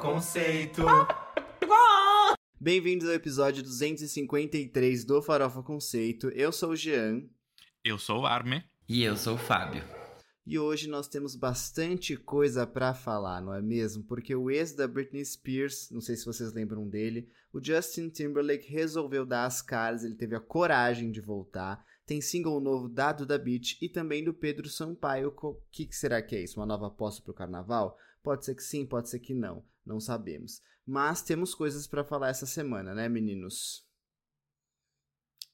Conceito. Bem-vindos ao episódio 253 do Farofa Conceito. Eu sou o Jean. Eu sou o Arme. E eu sou o Fábio. E hoje nós temos bastante coisa para falar, não é mesmo? Porque o ex da Britney Spears, não sei se vocês lembram dele, o Justin Timberlake resolveu dar as caras, ele teve a coragem de voltar. Tem single novo dado da Beach e também do Pedro Sampaio. O que, que será que é isso? Uma nova aposta pro carnaval? Pode ser que sim, pode ser que não. Não sabemos. Mas temos coisas para falar essa semana, né, meninos?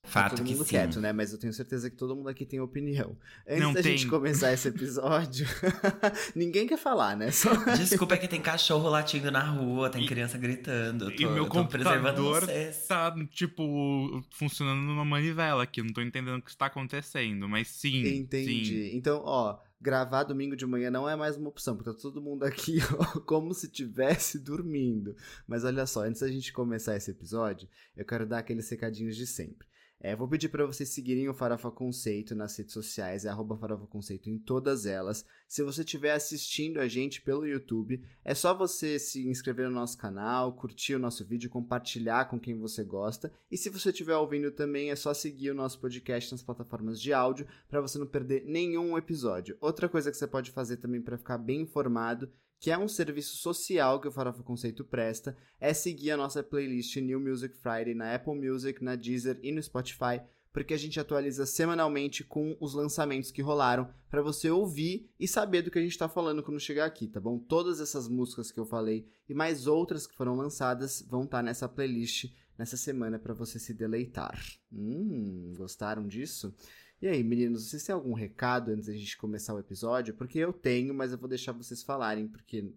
Fato tá todo mundo sim. quieto, né? Mas eu tenho certeza que todo mundo aqui tem opinião. Antes Não da tem. gente começar esse episódio, ninguém quer falar, né? Só... Desculpa é que tem cachorro latindo na rua, tem E- criança gritando. Eu e tô, meu tô computador tá, tipo, funcionando numa manivela aqui. Não tô entendendo o que está acontecendo, mas sim. Entendi. Sim. Então, ó, gravar domingo de manhã não é mais uma opção, porque tá todo mundo aqui ó, como se tivesse dormindo. Mas olha só, antes da gente começar esse episódio, eu quero dar aqueles recadinhos de sempre. É, vou pedir para vocês seguirem o Farofa Conceito nas redes sociais, é arroba Farofa Conceito em todas elas. Se você estiver assistindo a gente pelo YouTube, é só você se inscrever no nosso canal, curtir o nosso vídeo, compartilhar com quem você gosta. E se você estiver ouvindo também, é só seguir o nosso podcast nas plataformas de áudio para você não perder nenhum episódio. Outra coisa que você pode fazer também para ficar bem informado, que é um serviço social que o Farofa Conceito presta, é seguir a nossa playlist New Music Friday na Apple Music, na Deezer e no Spotify, porque a gente atualiza semanalmente com os lançamentos que rolaram para você ouvir e saber do que a gente tá falando quando chegar aqui, tá bom? Todas essas músicas que eu falei e mais outras que foram lançadas vão estar nessa playlist nessa semana para você se deleitar. Hum, gostaram disso? E aí, meninos, vocês têm algum recado antes da gente começar o episódio? Porque eu tenho, mas eu vou deixar vocês falarem, porque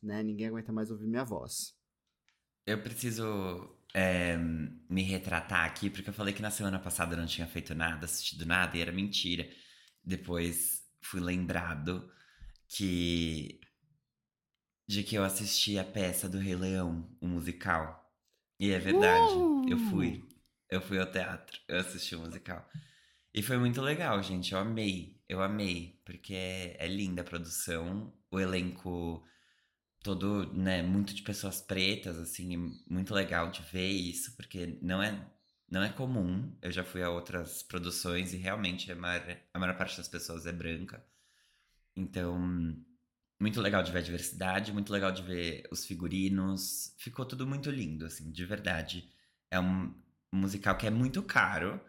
né, ninguém aguenta mais ouvir minha voz. Eu preciso é, me retratar aqui, porque eu falei que na semana passada eu não tinha feito nada, assistido nada, e era mentira. Depois fui lembrado que. de que eu assisti a peça do Rei Leão, o musical. E é verdade, eu fui. Eu fui ao teatro, eu assisti o musical. E foi muito legal, gente. Eu amei, eu amei, porque é, é linda a produção, o elenco todo, né, muito de pessoas pretas, assim, muito legal de ver isso, porque não é, não é comum. Eu já fui a outras produções e realmente a maior, a maior parte das pessoas é branca. Então, muito legal de ver a diversidade, muito legal de ver os figurinos. Ficou tudo muito lindo, assim, de verdade. É um musical que é muito caro,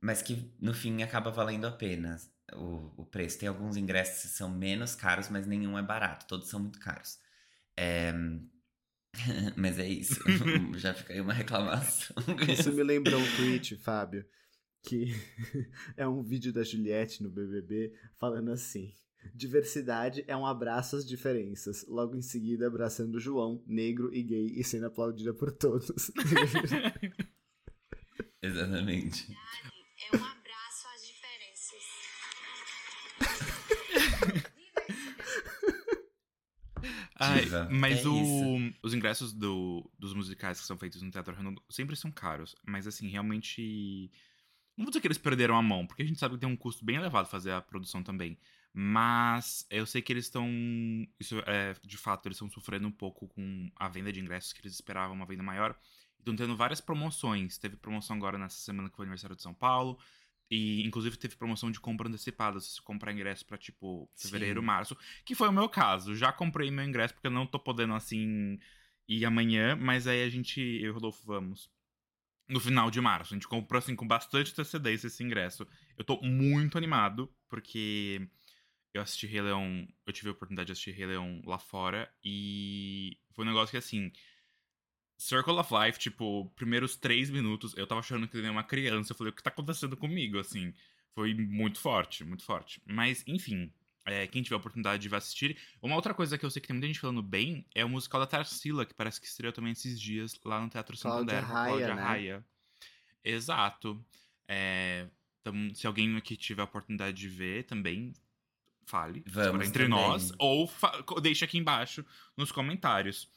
mas que no fim acaba valendo a pena o, o preço. Tem alguns ingressos que são menos caros, mas nenhum é barato, todos são muito caros. É, Mas é isso, já fica aí uma reclamação. Isso me lembrou um tweet, Fábio, que é um vídeo da Juliette no BBB falando assim: diversidade é um abraço às diferenças. Logo em seguida, abraçando João, negro e gay e sendo aplaudida por todos. Exatamente. É um abraço às diferenças. Ai, mas é o, os ingressos do- dos musicais que são feitos no Teatro Redondo sempre são caros. Mas, assim, realmente. Não vou dizer que eles perderam a mão, porque a gente sabe que tem um custo bem elevado fazer a produção também. Mas eu sei que eles estão. Isso é, de fato, eles estão sofrendo um pouco com a venda de ingressos que eles esperavam uma venda maior. Estão tendo várias promoções. Teve promoção agora nessa semana que foi o aniversário de São Paulo. E, inclusive, teve promoção de compra antecipada. Se você comprar ingresso pra, tipo, fevereiro, Sim. março. Que foi o meu caso. Já comprei meu ingresso, porque eu não tô podendo, assim, ir amanhã. Mas aí a gente, eu e o Rodolfo, vamos no final de março. A gente comprou, assim, com bastante antecedência esse ingresso. Eu tô muito animado, porque eu assisti Rei Leão... Eu tive a oportunidade de assistir Rei Leão lá fora. E foi um negócio que, assim... Circle of Life, tipo, primeiros três minutos, eu tava achando que eu era uma criança. Eu falei, o que tá acontecendo comigo, assim? Foi muito forte, muito forte. Mas, enfim, é, quem tiver a oportunidade de assistir. Uma outra coisa que eu sei que tem muita gente falando bem é o musical da Tarsila, que parece que estreou também esses dias lá no Teatro Cláudia Santander. com Raia, Cláudia né? Raia. Exato. É, então, se alguém aqui tiver a oportunidade de ver também, fale Vamos entre também. nós. Ou deixe aqui embaixo nos comentários.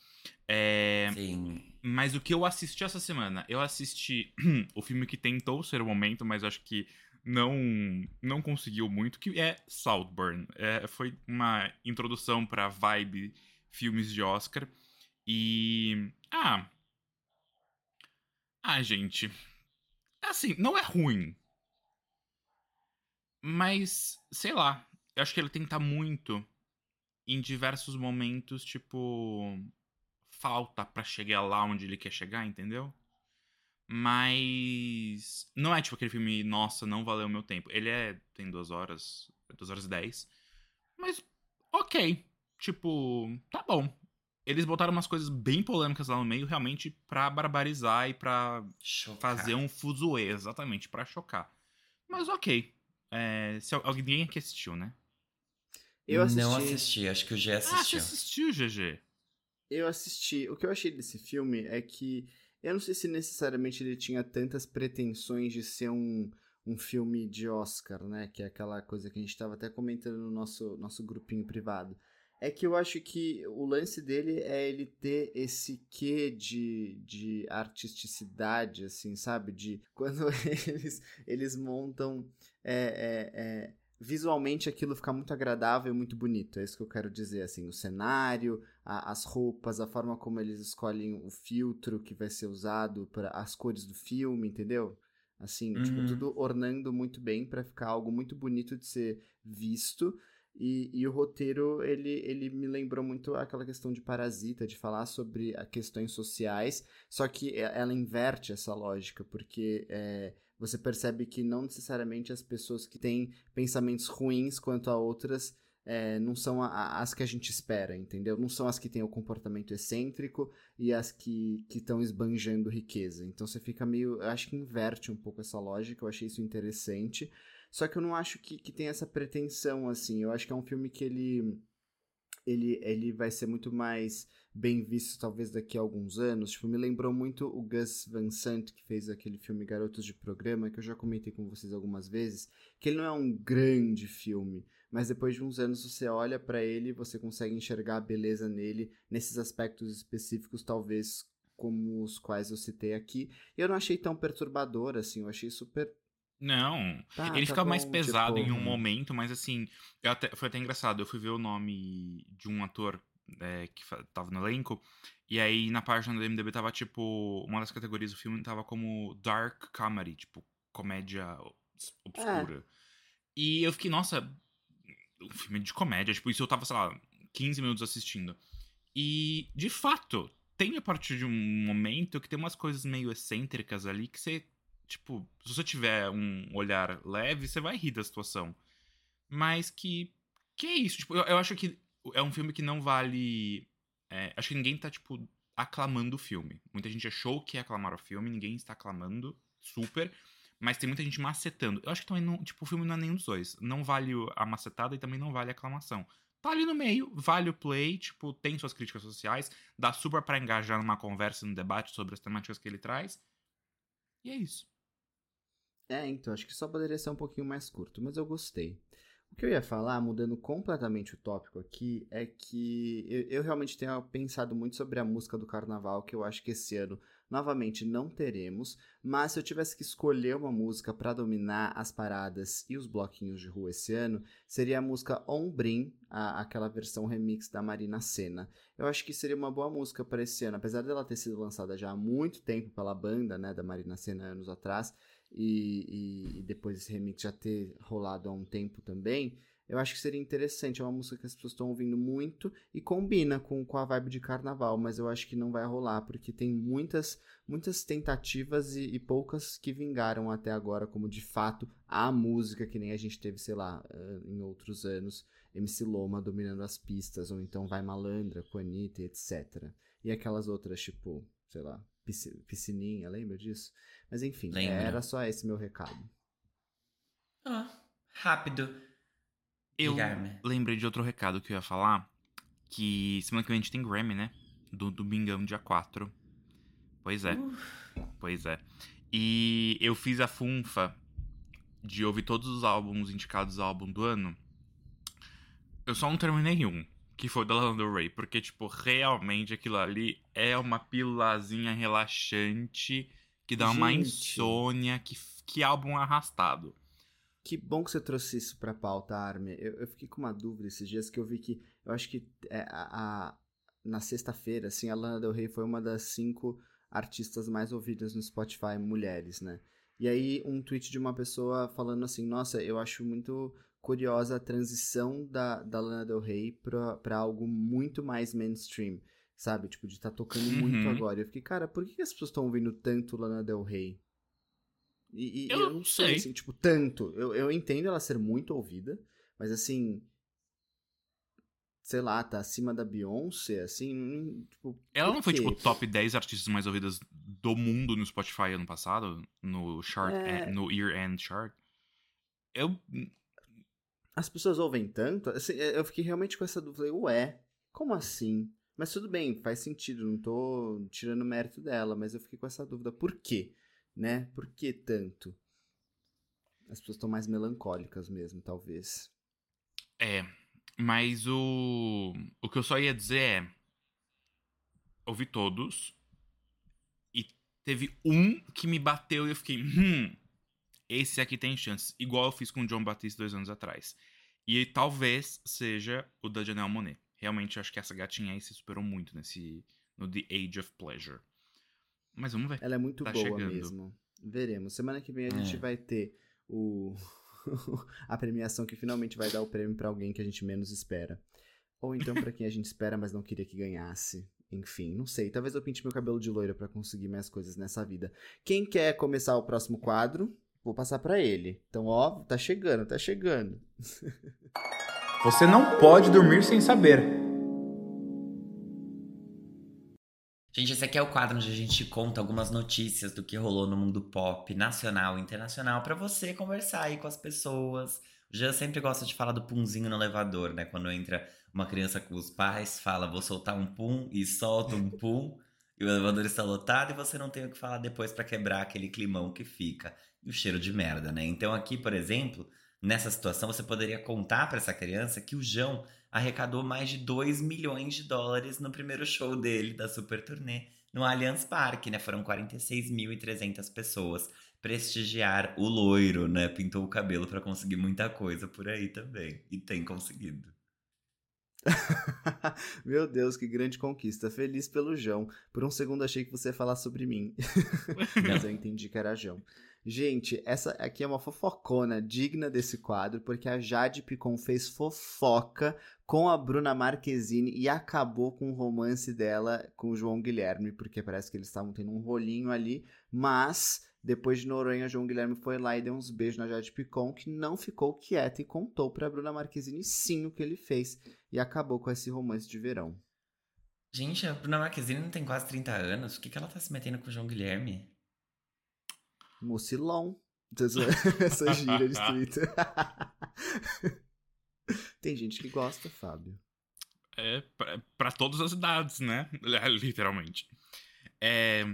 É, Sim. mas o que eu assisti essa semana? Eu assisti o filme que tentou ser o momento, mas acho que não não conseguiu muito, que é Saltburn. É, foi uma introdução pra vibe filmes de Oscar. E. Ah. Ah, gente. Assim, não é ruim. Mas, sei lá. Eu acho que ele tenta muito em diversos momentos, tipo. Falta para chegar lá onde ele quer chegar, entendeu? Mas. Não é tipo aquele filme, nossa, não valeu o meu tempo. Ele é. Tem duas horas. Duas horas e dez. Mas, ok. Tipo, tá bom. Eles botaram umas coisas bem polêmicas lá no meio, realmente, pra barbarizar e pra Chocar. fazer um fuzuê, exatamente, pra chocar. Mas ok. É, se al- alguém aqui assistiu, né? Eu assisti. Não assisti, acho que o G Ah, você assistiu. assistiu, GG. Eu assisti. O que eu achei desse filme é que eu não sei se necessariamente ele tinha tantas pretensões de ser um, um filme de Oscar, né? Que é aquela coisa que a gente estava até comentando no nosso, nosso grupinho privado. É que eu acho que o lance dele é ele ter esse quê de, de artisticidade, assim, sabe? De quando eles, eles montam. é, é, é, visualmente aquilo fica muito agradável e muito bonito. É isso que eu quero dizer, assim. O cenário, a- as roupas, a forma como eles escolhem o filtro que vai ser usado para as cores do filme, entendeu? Assim, tipo, Uhum. tudo ornando muito bem para ficar algo muito bonito de ser visto. E, e o roteiro, ele, ele me lembrou muito aquela questão de Parasita, de falar sobre questões sociais, só que e- ela inverte essa lógica, porque é, você percebe que não necessariamente as pessoas que têm pensamentos ruins quanto a outras é, não são a- a- as que a gente espera, entendeu? Não são as que têm o comportamento excêntrico e as que estão esbanjando riqueza. Então você fica meio. Eu acho que inverte um pouco essa lógica, eu achei isso interessante. Só que eu não acho que, que tem essa pretensão, assim. Eu acho que é um filme que ele. Ele, ele vai ser muito mais bem visto, talvez daqui a alguns anos. Tipo, me lembrou muito o Gus Van Sant, que fez aquele filme Garotos de Programa, que eu já comentei com vocês algumas vezes. Que ele não é um grande filme, mas depois de uns anos você olha pra ele e você consegue enxergar a beleza nele, nesses aspectos específicos, talvez como os quais eu citei aqui. Eu não achei tão perturbador, assim, eu achei super. Não. Tá, ele tá fica mais bom, pesado tipo, em um momento, mas assim, eu até- foi até engraçado. Eu fui ver o nome de um ator é, que tava no elenco, e aí na página do MDB tava tipo. Uma das categorias do filme tava como Dark Comedy, tipo, comédia obs- obscura. E eu fiquei, nossa, um filme de comédia, tipo, isso eu tava, sei lá, 15 minutos assistindo. E, de fato, tem a partir de um momento que tem umas coisas meio excêntricas ali que você, tipo, se você tiver um olhar leve, você vai rir da situação. Mas que. Que é isso? Tipo, eu, eu acho que é um filme que não vale. é, acho que ninguém tá, tipo, aclamando o filme. Muita gente achou que ia aclamar o filme, ninguém está aclamando, super. Mas tem muita gente macetando. Eu acho que também não. Tipo, o filme não é nenhum dos dois. Não vale a macetada e também não vale a aclamação. Tá ali no meio, vale o play, tipo, tem suas críticas sociais, dá super pra engajar numa conversa, num debate sobre as temáticas que ele traz. E é isso. É, então, acho que só poderia ser um pouquinho mais curto, mas eu gostei. O que eu ia falar, mudando completamente o tópico aqui, é que eu, eu realmente tenho pensado muito sobre a música do carnaval, que eu acho que esse ano, novamente, não teremos. Mas se eu tivesse que escolher uma música para dominar as paradas e os bloquinhos de rua esse ano, seria a música Ombrim, a, aquela versão remix da Marina Senna. Eu acho que seria uma boa música para esse ano, apesar dela ter sido lançada já há muito tempo pela banda, né, da Marina Senna, anos atrás e, e- e depois esse remix já ter rolado há um tempo também, eu acho que seria interessante. É uma música que as pessoas estão ouvindo muito e combina com, com a vibe de carnaval, mas eu acho que não vai rolar, porque tem muitas, muitas tentativas e, e poucas que vingaram até agora, como de fato a música que nem a gente teve, sei lá, eh, em outros anos, MC Loma dominando as pistas, ou então Vai Malandra, com Anitta, etc. E aquelas outras, tipo, sei lá, Pisci- Piscininha, lembra disso? Mas enfim, Lembro. era só esse meu recado. Ah, rápido. Eu Guilherme. lembrei de outro recado que eu ia falar, que semana que vem a gente tem Grammy, né? Do Domingão, dia 4. Pois é. Uh, Pois é. E eu fiz a funfa de ouvir todos os álbuns indicados ao álbum do ano. Eu só não terminei um, que foi o da Lana Del Rey, porque, tipo, realmente aquilo ali é uma pílulazinha relaxante que dá uma Gente. insônia, que, que álbum arrastado. Que bom que você trouxe isso pra pauta, Armin. Eu, eu fiquei com uma dúvida esses dias que eu vi que eu acho que é, a, a- na sexta-feira, assim, a Lana Del Rey foi uma das cinco artistas mais ouvidas no Spotify mulheres, né? E aí um tweet de uma pessoa falando assim, nossa, eu acho muito curiosa a transição da, da Lana Del Rey pra, pra algo muito mais mainstream, sabe? Tipo, de estar tá tocando Uhum. muito agora. Eu fiquei, cara, por que as pessoas estão ouvindo tanto Lana Del Rey? E, e Eu eu, não sei, sei. assim, tipo, tanto. Eu, eu entendo ela ser muito ouvida, mas assim. Sei lá, tá acima da Beyoncé, assim. hum, Tipo, Ela não foi, tipo, top 10 artistas mais ouvidas do mundo no Spotify ano passado? No chart, É. eh, no Year End Chart? Eu. As pessoas ouvem tanto? Assim, eu fiquei realmente com essa dúvida. Falei, ué, como assim? Mas tudo bem, faz sentido, não tô tirando o mérito dela, mas eu fiquei com essa dúvida. Por quê? Né? Por que tanto? As pessoas estão mais melancólicas mesmo, talvez. É. Mas o. O que eu só ia dizer é. Ouvi todos. E teve um que me bateu e eu fiquei. Hum. Esse aqui tem chances. Igual eu fiz com o John Batiste dois anos atrás. E talvez seja o da Janelle Monet. Realmente, eu acho que essa gatinha aí se superou muito nesse. No The Age of Pleasure. Mas vamos ver. Ela é muito Tá boa chegando. mesmo. Veremos. Semana que vem a gente É. vai ter o a premiação que finalmente vai dar o prêmio pra alguém que a gente menos espera. Ou então pra quem a gente espera, mas não queria que ganhasse. Enfim, não sei. Talvez eu pinte meu cabelo de loira pra conseguir mais coisas nessa vida. Quem quer começar o próximo quadro? Vou passar pra ele. Então, ó, tá chegando, tá chegando. Você não pode dormir sem saber. Gente, esse aqui é o quadro onde a gente conta algumas notícias do que rolou no mundo pop, nacional e internacional, pra você conversar aí com as pessoas. O Jean sempre gosta de falar do punzinho no elevador, né? Quando entra uma criança com os pais, fala, vou soltar um pum, e solta um pum, e o elevador está lotado e você não tem o que falar depois pra quebrar aquele climão que fica. E o cheiro de merda, né? Então aqui, por exemplo, nessa situação, você poderia contar pra essa criança que o João arrecadou mais de 2 milhões de dólares no primeiro show dele da super turnê no Allianz Parque, né? Foram 46.300 pessoas prestigiar o loiro, né? Pintou o cabelo pra conseguir muita coisa por aí também e tem conseguido. Meu Deus, que grande conquista. Feliz pelo João. Por um segundo achei que você ia falar sobre mim. Mas eu entendi que era João. Gente, essa aqui é uma fofocona digna desse quadro, porque a Jade Picon fez fofoca com a Bruna Marquezine e acabou com o romance dela com o João Guilherme, porque parece que eles estavam tendo um rolinho ali, mas depois de Noronha, João Guilherme foi lá e deu uns beijos na Jade Picon, que não ficou quieta e contou pra Bruna Marquezine sim o que ele fez e acabou com esse romance de verão. Gente, a Bruna Marquezine não tem quase 30 anos. O que, que ela tá se metendo com o João Guilherme? Mucilão. Essa, essa gira de Twitter. Tem gente que gosta, Fábio. É pra todas as idades, né? Literalmente. É,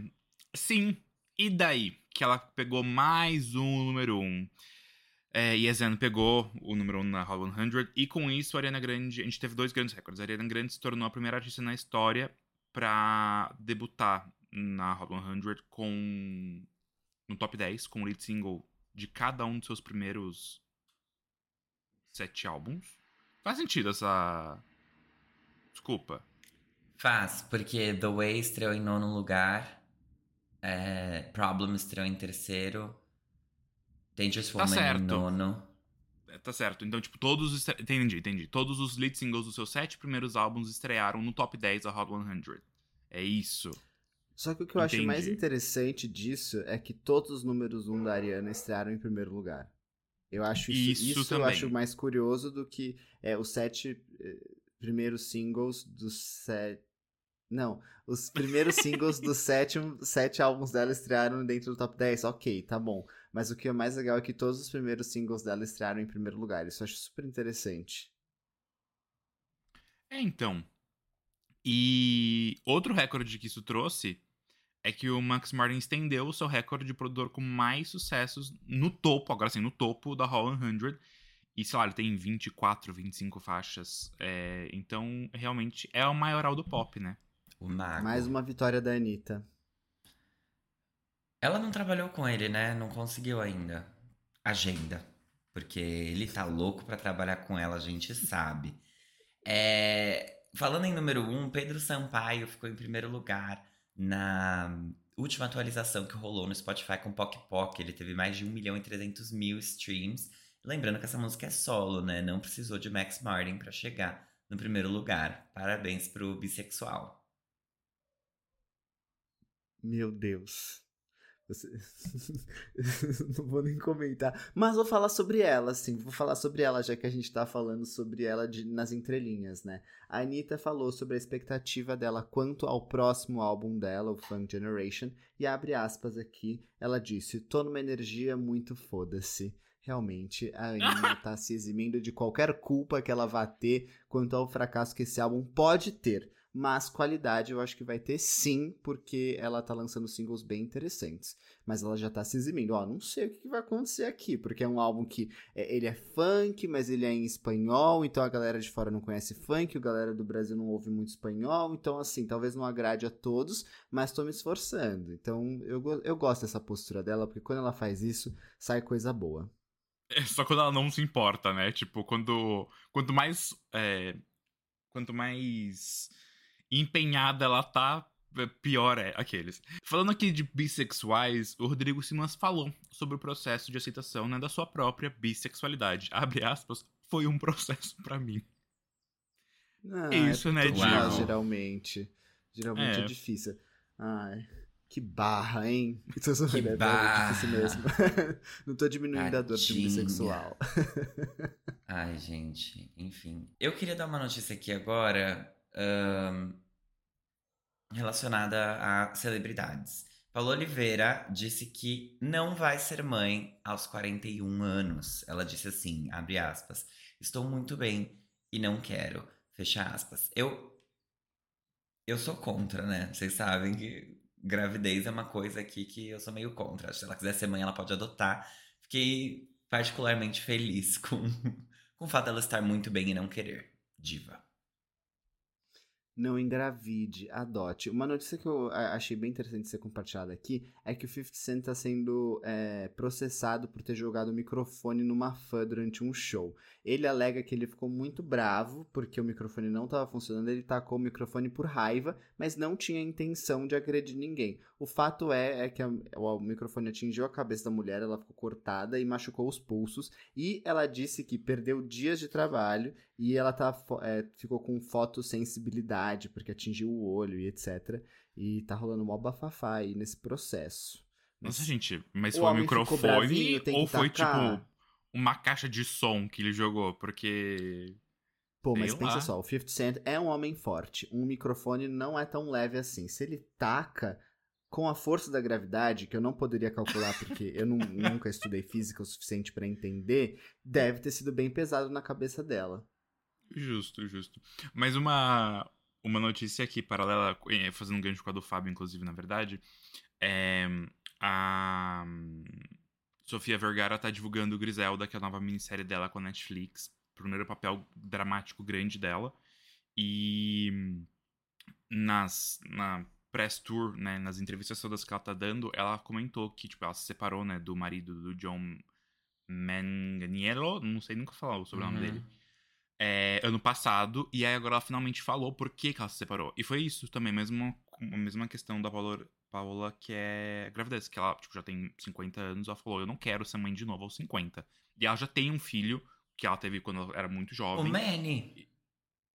sim. E daí? Que ela pegou mais um número um. É, e a Zen pegou o número um na Hot 100. E com isso, a Ariana Grande... A gente teve dois grandes recordes. A Ariana Grande se tornou a primeira artista na história pra debutar na Hot 100 com... No top 10, com o lead single de cada um dos seus primeiros sete álbuns. Faz sentido essa... Desculpa. Faz, porque The Way estreou em nono lugar, é, Problem estreou em terceiro, Dangerous Tá Woman em certo. nono. É, Tá certo. Então, tipo, todos. os estre- Entendi, entendi. Todos os lead singles dos seus sete primeiros álbuns estrearam no top 10 da Hot 100. É isso. Só que o que eu acho mais Entendi. interessante disso é que todos os números 1 da Ariana estrearam em primeiro lugar. Eu acho isso, Isso isso, eu acho mais curioso do que é, os sete eh, primeiros singles dos sete. Não, os primeiros singles dos sete, sete álbuns dela estrearam dentro do top 10. Ok, tá bom. Mas o que é mais legal é que todos os primeiros singles dela estrearam em primeiro lugar. Isso eu acho super interessante. É, então. E outro recorde que isso trouxe é que o Max Martin estendeu o seu recorde de produtor com mais sucessos no topo, agora sim, no topo da Hall 100. E, sei lá, ele tem 24, 25 faixas. É, então, realmente, é o maioral do pop, né? Mais uma vitória da Anitta. Ela não trabalhou com ele, né? Não conseguiu ainda. Agenda. Porque ele tá louco pra trabalhar com ela, a gente sabe. É... falando em número um, Pedro Sampaio ficou em primeiro lugar na última atualização que rolou no Spotify com Poc Poc. Ele teve mais de 1 milhão e 300 mil streams. Lembrando que essa música é solo, né? Não precisou de Max Martin para chegar no primeiro lugar. Parabéns pro bissexual. Meu Deus. Não vou nem comentar. Mas vou falar sobre ela, sim. Vou falar sobre ela, já que a gente tá falando sobre ela de, nas entrelinhas, né? A Anitta falou sobre a expectativa dela quanto ao próximo álbum dela, o Funk Generation. E abre aspas aqui. Ela disse: tô numa energia muito foda-se. Realmente, a Anitta tá se eximindo de qualquer culpa que ela vá ter quanto ao fracasso que esse álbum pode ter. Mas qualidade eu acho que vai ter sim, porque ela tá lançando singles bem interessantes. Mas ela já tá se eximindo. Ó, não sei o que vai acontecer aqui, porque é um álbum que é, ele é funk, mas ele é em espanhol, então a galera de fora não conhece funk, a galera do Brasil não ouve muito espanhol, então assim, talvez não agrade a todos, mas tô me esforçando. Então eu, eu gosto dessa postura dela, porque quando ela faz isso, sai coisa boa. É só quando ela não se importa, né? Tipo, quando. Quanto mais. É, quanto mais empenhada ela tá, é, pior é aqueles. Falando aqui de bissexuais, o Rodrigo Simas falou sobre o processo de aceitação né, da sua própria bissexualidade. Abre aspas, foi um processo para mim. Ah, é isso, né, Diego? Diego? Geralmente. Geralmente é, É. difícil. Ai, que barra, hein? Que é, barra. É difícil mesmo. não tô diminuindo a dor de Tadinha. bissexual. Ai, gente, enfim. Eu queria dar uma notícia aqui agora ahn, relacionada a celebridades. Paula Oliveira disse que não vai ser mãe aos 41 anos. Ela disse assim, abre aspas, estou muito bem e não quero, fecha aspas. Eu eu sou contra, né? Vocês sabem que gravidez é uma coisa aqui que eu sou meio contra. Se ela quiser ser mãe, ela pode adotar. Fiquei particularmente feliz com, com o fato dela estar muito bem e não querer. Diva. Não engravide, adote. Uma notícia que eu achei bem interessante ser compartilhada aqui é que o 50 Cent está sendo é, processado por ter jogado o microfone numa fã durante um show. Ele alega que ele ficou muito bravo porque o microfone não estava funcionando, ele tacou o microfone por raiva, mas não tinha intenção de agredir ninguém. O fato é, é que a- o microfone atingiu a cabeça da mulher, ela ficou cortada e machucou os pulsos, e ela disse que perdeu dias de trabalho e ela tá, é, ficou com fotossensibilidade, porque atingiu o olho e etc. E tá rolando mó bafafá aí nesse processo. Nossa, gente, mas foi um microfone bravinho, ou foi tipo uma caixa de som que ele jogou? Porque. Pô, mas Sei pensa lá. só, o 50 Cent é um homem forte. Um microfone não é tão leve assim. Se ele taca com a força da gravidade, que eu não poderia calcular porque eu nu- nunca estudei física o suficiente pra entender, deve ter sido bem pesado na cabeça dela. Justo, justo. Mas uma, uma notícia aqui, paralela, eh, fazendo um gancho com a do Fábio, inclusive, na verdade, é a Sofia Vergara tá divulgando Griselda, que é a nova minissérie dela com a Netflix, primeiro papel dramático grande dela, e nas, na press tour, né, nas entrevistas todas que ela tá dando, ela comentou que, tipo, ela se separou, né, do marido do John Manganiello, não sei nunca falar o sobrenome Uhum. dele, é, ano passado, e aí agora ela finalmente falou por que, que ela se separou. E foi isso também, mesmo, a mesma questão da Paola, Paola, que é gravidez, que ela tipo, já tem 50 anos, ela falou, eu não quero ser mãe de novo aos 50. E ela já tem um filho, que ela teve quando ela era muito O jovem. Manny.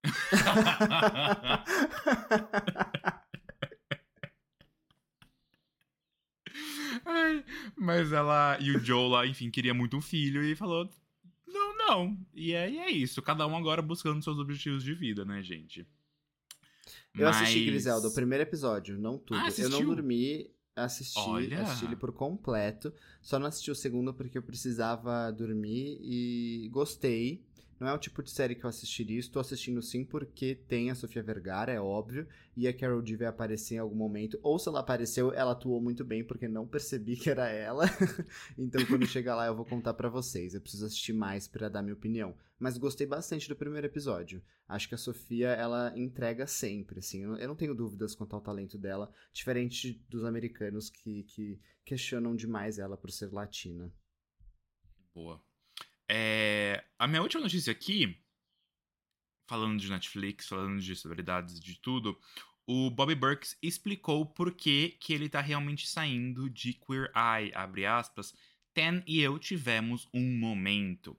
Ai, mas ela e o Joe lá, enfim, queria muito um filho e falou: Não. E é, e é isso. Cada um agora buscando seus objetivos de vida, né, gente? Eu assisti Mas- Griselda, o primeiro episódio, não tudo. Ah, eu não dormi, assisti, Olha. assisti ele por completo. Só não assisti o segundo porque eu precisava dormir e gostei. Não é o tipo de série que eu assistiria. Estou assistindo sim porque tem a Sofia Vergara, é óbvio. E a Carol D vai aparecer em algum momento. Ou se ela apareceu, ela atuou muito bem porque não percebi que era ela. então quando chegar lá eu vou contar pra vocês. Eu preciso assistir mais pra dar minha opinião. Mas gostei bastante do primeiro episódio. Acho que a Sofia, ela entrega sempre, assim. Eu não tenho dúvidas quanto ao talento dela, diferente dos americanos que, que questionam demais ela por ser latina. Boa. É, a minha última notícia aqui falando de Netflix, falando de celebridades, de tudo, o Bobby Burks explicou por que, que ele tá realmente saindo de Queer Eye, abre aspas. Ten e eu tivemos um momento.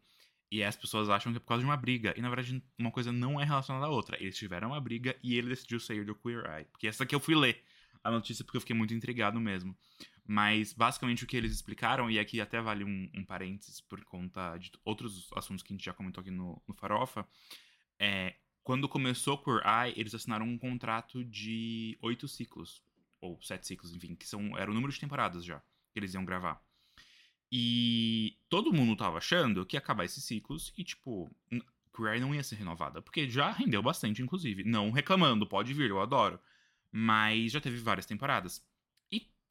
E as pessoas acham que é por causa de uma briga. E na verdade, uma coisa não é relacionada à outra. Eles tiveram uma briga e ele decidiu sair do Queer Eye. Porque essa aqui eu fui ler a notícia porque eu fiquei muito intrigado mesmo. Mas basicamente o que eles explicaram, e aqui até vale um, um parênteses por conta de outros assuntos que a gente já comentou aqui no, no Farofa, é quando começou Queer Eye, eles assinaram um contrato de oito ciclos, ou sete ciclos, enfim, que são, era o número de temporadas já que eles iam gravar. E todo mundo tava achando que ia acabar esses ciclos e, tipo, Queer Eye não ia ser renovada, porque já rendeu bastante, inclusive. Não reclamando, pode vir, eu adoro. Mas já teve várias temporadas.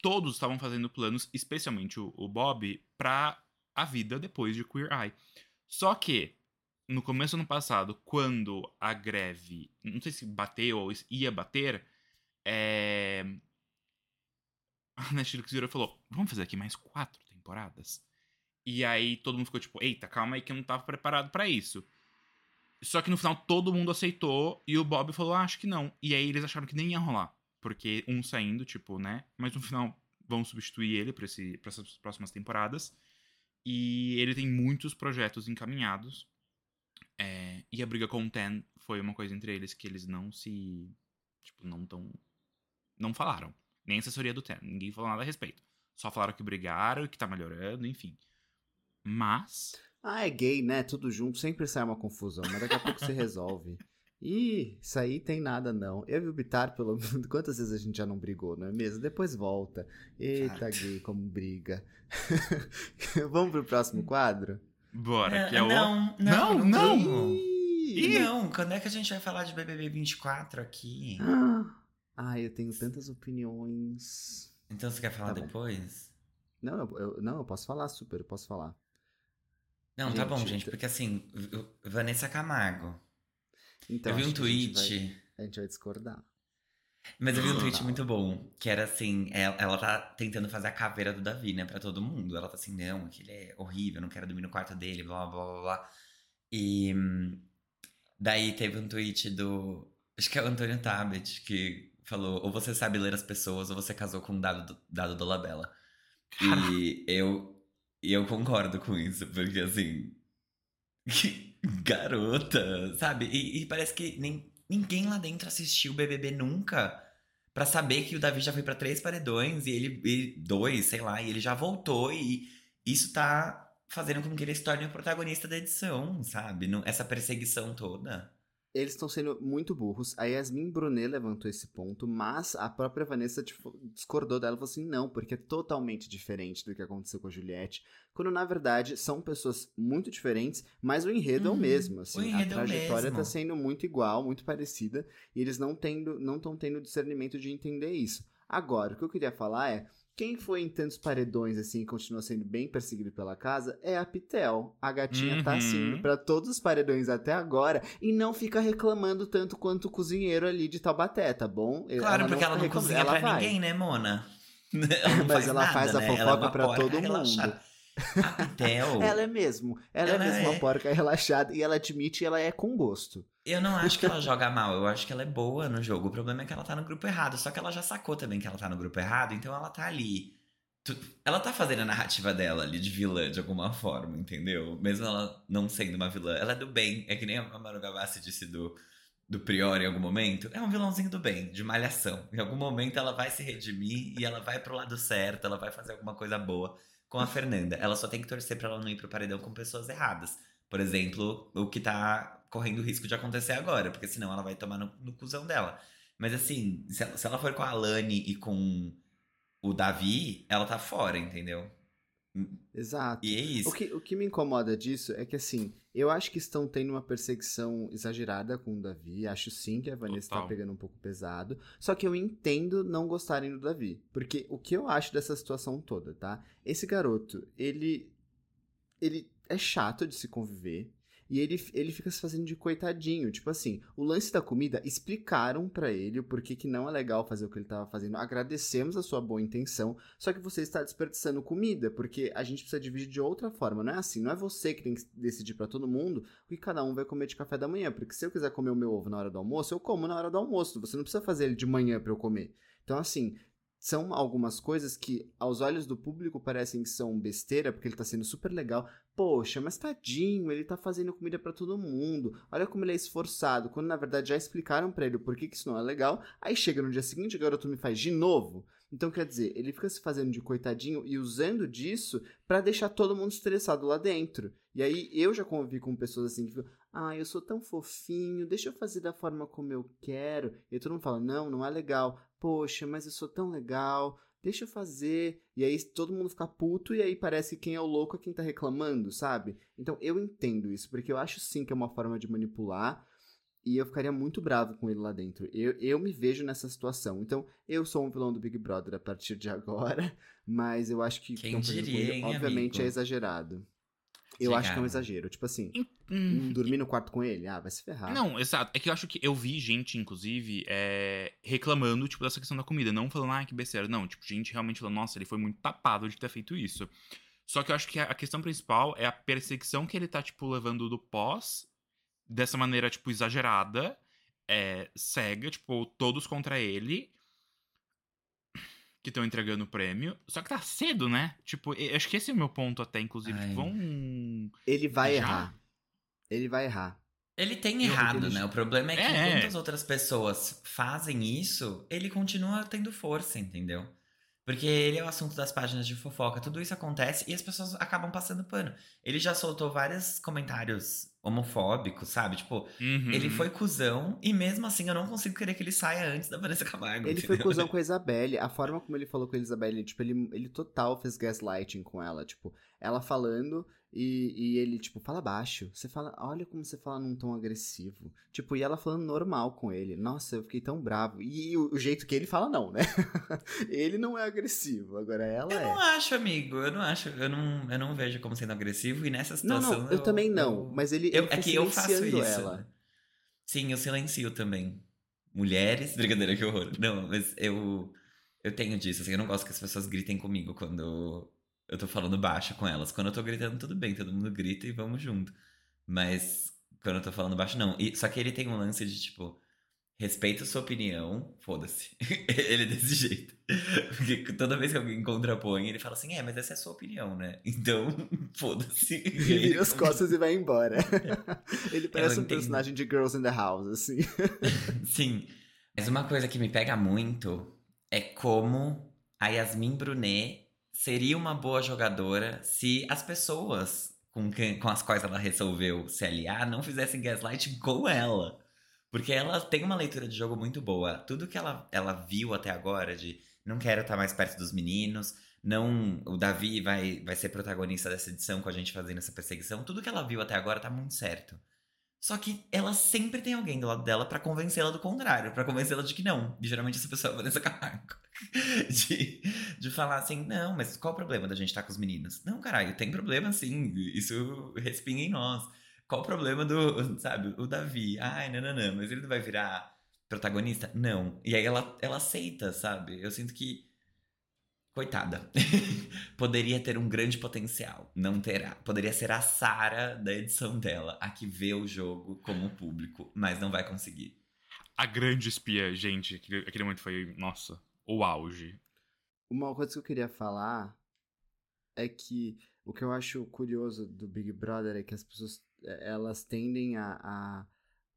Todos estavam fazendo planos, especialmente o, o Bob, pra a vida depois de Queer Eye. Só que, no começo do ano passado, quando a greve, não sei se bateu ou ia bater, é... a Netflix virou e falou: vamos fazer aqui mais quatro temporadas? E aí todo mundo ficou tipo: eita, calma aí que eu não tava preparado pra isso. Só que no final todo mundo aceitou e o Bob falou: ah, acho que não. E aí eles acharam que nem ia rolar. Porque um saindo, tipo, né? Mas no final vão substituir ele pra essas próximas temporadas. E ele tem muitos projetos encaminhados. É, e a briga com o Ten foi uma coisa entre eles que eles não se. Tipo, não tão. Não falaram. Nem a assessoria do Ten. Ninguém falou nada a respeito. Só falaram que brigaram e que tá melhorando, enfim. Mas. Ah, é gay, né? Tudo junto, sempre sai uma confusão, mas daqui a pouco se resolve. Ih, isso aí tem nada não. Eu e o Bitar, pelo menos, quantas vezes a gente já não brigou, não é mesmo? Depois volta. Eita, Fato. gay, como briga. Vamos pro próximo quadro? Bora, que é o. não, Não, não, não. não. Ih! Não, quando é que a gente vai falar de BBB 24 aqui? Ah, Ai, eu tenho tantas opiniões. Então você quer falar Tá depois? Não, eu, eu- não, eu posso falar super, eu posso falar. Não, tá Gente, bom, gente, porque assim, Vanessa Camargo. Então, eu vi um que a gente tweet, vai- A gente vai discordar. mas eu vi um tweet muito bom, que era assim, ela, ela tá tentando fazer a caveira do Davi, né, pra todo mundo. Ela tá assim, não, que ele é horrível, não quero dormir no quarto dele, blá, blá, blá, blá. E daí teve um tweet do, acho que é o Antônio Tabet, que falou, ou você sabe ler as pessoas, ou você casou com um dado, dado Dolabella. E eu, e eu concordo com isso, porque assim. Garota, sabe? E, e parece que nem, ninguém lá dentro assistiu o BBB nunca. Pra saber que o Davi já foi pra três paredões e ele. E dois, sei lá, e ele já voltou e isso tá fazendo com que ele se torne o protagonista da edição, sabe? Essa perseguição toda. Eles estão sendo muito burros. A Yasmin Brunet levantou esse ponto, mas a própria Vanessa tipo, discordou dela e falou assim: não, porque é totalmente diferente do que aconteceu com a Juliette. Quando na verdade são pessoas muito diferentes, mas o enredo é o Uhum. mesmo. O Assim, enredo é a o trajetória mesmo. tá sendo muito igual, muito parecida, e eles não tendo, não estão tendo discernimento de entender isso. Agora, o que eu queria falar é. Quem foi em tantos paredões assim e continua sendo bem perseguido pela casa é a Pitel. A gatinha tá Uhum. assim indo pra todos os paredões até agora e não fica reclamando tanto quanto o cozinheiro ali de Taubaté, tá bom? Claro, porque ela não fica reclamando, cozinha ela pra vai. ninguém, né, Mona? Ela não Mas ela nada, faz a né? Ela é fofoca uma pra todo mundo. relaxada. A Pitel, Ela é mesmo. Ela, Ela é mesmo uma é. porca relaxada e ela admite ela é com gosto. Eu não acho que ela joga mal, eu acho que ela é boa no jogo. O problema é que ela tá no grupo errado. Só que ela já sacou também que ela tá no grupo errado, então ela tá ali. Ela tá fazendo a narrativa dela ali de vilã de alguma forma, entendeu? Mesmo ela não sendo uma vilã. Ela é do bem. É que nem a Manu Gavassi disse do, do Prior em algum momento. É um vilãozinho do bem, de malhação. Em algum momento ela vai se redimir e ela vai pro lado certo, ela vai fazer alguma coisa boa com a Fernanda. Ela só tem que torcer pra ela não ir pro paredão com pessoas erradas. Por exemplo, o que tá correndo risco de acontecer agora, porque senão ela vai tomar no, no cuzão dela. Mas assim, se ela, se ela for com a Alane e com o Davi, ela tá fora, entendeu? Exato. E é isso. O que, o que me incomoda disso é que, assim, eu acho que estão tendo uma perseguição exagerada com o Davi. Acho sim que a Vanessa tá Total. pegando um pouco pesado. Só que eu entendo não gostarem do Davi. Porque o que eu acho dessa situação toda, tá? Esse garoto, ele. Ele é chato de se conviver. E ele, ele fica se fazendo de coitadinho. Tipo assim, o lance da comida, explicaram pra ele o porquê que não é legal fazer o que ele tava fazendo. Agradecemos a sua boa intenção, só que você está desperdiçando comida, porque a gente precisa dividir de outra forma. Não é assim, não é você que tem que decidir pra todo mundo o que cada um vai comer de café da manhã. Porque se eu quiser comer o meu ovo na hora do almoço, eu como na hora do almoço. Você não precisa fazer ele de manhã pra eu comer. Então, assim, são algumas coisas que, aos olhos do público, parecem que são besteira, porque ele tá sendo super legal. Poxa, mas tadinho, ele tá fazendo comida para todo mundo. Olha como ele é esforçado. Quando na verdade já explicaram para ele o porquê que isso não é legal. Aí chega no dia seguinte, o garoto me faz de novo. Então, quer dizer, ele fica se fazendo de coitadinho e usando disso para deixar todo mundo estressado lá dentro. E aí eu já convivi com pessoas assim que ficam, ah, eu sou tão fofinho, deixa eu fazer da forma como eu quero. E todo mundo fala, não, não é legal. Poxa, mas eu sou tão legal, deixa eu fazer. E aí todo mundo fica puto e aí parece que quem é o louco é quem tá reclamando, sabe? Então eu entendo isso, porque eu acho sim que é uma forma de manipular. E eu ficaria muito bravo com ele lá dentro. Eu, eu me vejo nessa situação. Então, eu sou um vilão do Big Brother a partir de agora. Mas eu acho que Quem diria, ele, hein, obviamente, amigo? é exagerado. Eu acho que é um Diga. exagero. Tipo assim, Hum, dormir no quarto com ele? Ah, vai se ferrar. Não, exato. É que eu acho que eu vi gente, inclusive, é, reclamando, tipo, dessa questão da comida. Não falando, ah, que besteira. Não, tipo, gente realmente falando, nossa, ele foi muito tapado de ter feito isso. Só que eu acho que a a questão principal é a perseguição que ele tá, tipo, levando do pós, dessa maneira, tipo, exagerada, é, cega, tipo, todos contra ele, que estão entregando o prêmio. Só que tá cedo, né? Tipo, eu acho que esse é o meu ponto até, inclusive. Ai. Tipo, vão... Ele vai Já? errar. Ele vai errar. Ele tem errado, né? O problema é que É. enquanto as outras pessoas fazem isso, ele continua tendo força, entendeu? Porque ele é o assunto das páginas de fofoca. Tudo isso acontece e as pessoas acabam passando pano. Ele já soltou vários comentários homofóbicos, sabe? Tipo, Uhum. ele foi cuzão e mesmo assim eu não consigo querer que ele saia antes da Vanessa Camargo. Ele foi entendeu? cuzão com a Isabelle. A forma como ele falou com a Isabelle, tipo, ele, ele total fez gaslighting com ela. Tipo, ela falando e, e ele, tipo, fala baixo. Você fala, olha como você fala num tom agressivo. Tipo, e ela falando normal com ele. Nossa, eu fiquei tão bravo. E o, o jeito que ele fala, não, né? ele não é agressivo. Agora ela Eu é. não acho, amigo. Eu não acho. Eu não, eu não vejo como sendo agressivo e nessa Não, situação. não, eu, também não. eu- Mas ele, Eu, ele é que eu faço isso. ela. né? Sim, eu silencio também. Mulheres, brincadeira, que horror. Não, mas eu eu tenho disso, assim, eu não gosto que as pessoas gritem comigo quando eu tô falando baixo com elas. Quando eu tô gritando, tudo bem, todo mundo grita e vamos junto. Mas quando eu tô falando baixo, não. E, só que ele tem um lance de, tipo, respeita sua opinião, foda-se. ele é desse jeito. Porque toda vez que alguém contrapõe, ele fala assim, é, mas essa é a sua opinião, né? Então, foda-se. E aí Vira as costas e vai embora. ele parece um entendo. personagem de Girls in the House, assim. Sim. Mas uma coisa que me pega muito é como a Yasmin Brunet seria uma boa jogadora se as pessoas com, quem- com as quais ela resolveu se aliar não fizessem gaslighting com ela. Porque ela tem uma leitura de jogo muito boa. Tudo que ela, ela viu até agora de não quero estar mais perto dos meninos, não o Davi vai, vai ser protagonista dessa edição com a gente fazendo essa perseguição. Tudo que ela viu até agora tá muito certo. Só que ela sempre tem alguém do lado dela pra convencê-la do contrário, pra convencê-la de que não. E geralmente essa pessoa é a Vanessa Camargo. De, de falar assim, não, mas qual o problema da gente estar com os meninos? Não, caralho, tem problema sim, isso respinga em nós. Qual o problema do, sabe, o Davi? Ai, não, mas ele não vai virar protagonista? Não. E aí ela, ela aceita, sabe? Eu sinto que Coitada. Poderia ter um grande potencial. Não terá. Poderia ser a Sara da edição dela, a que vê o jogo como público, mas não vai conseguir. A grande espia, gente, aquele, aquele momento foi, nossa, o auge. Uma coisa que eu queria falar é que o que eu acho curioso do Big Brother é que as pessoas eh, elas tendem a, a,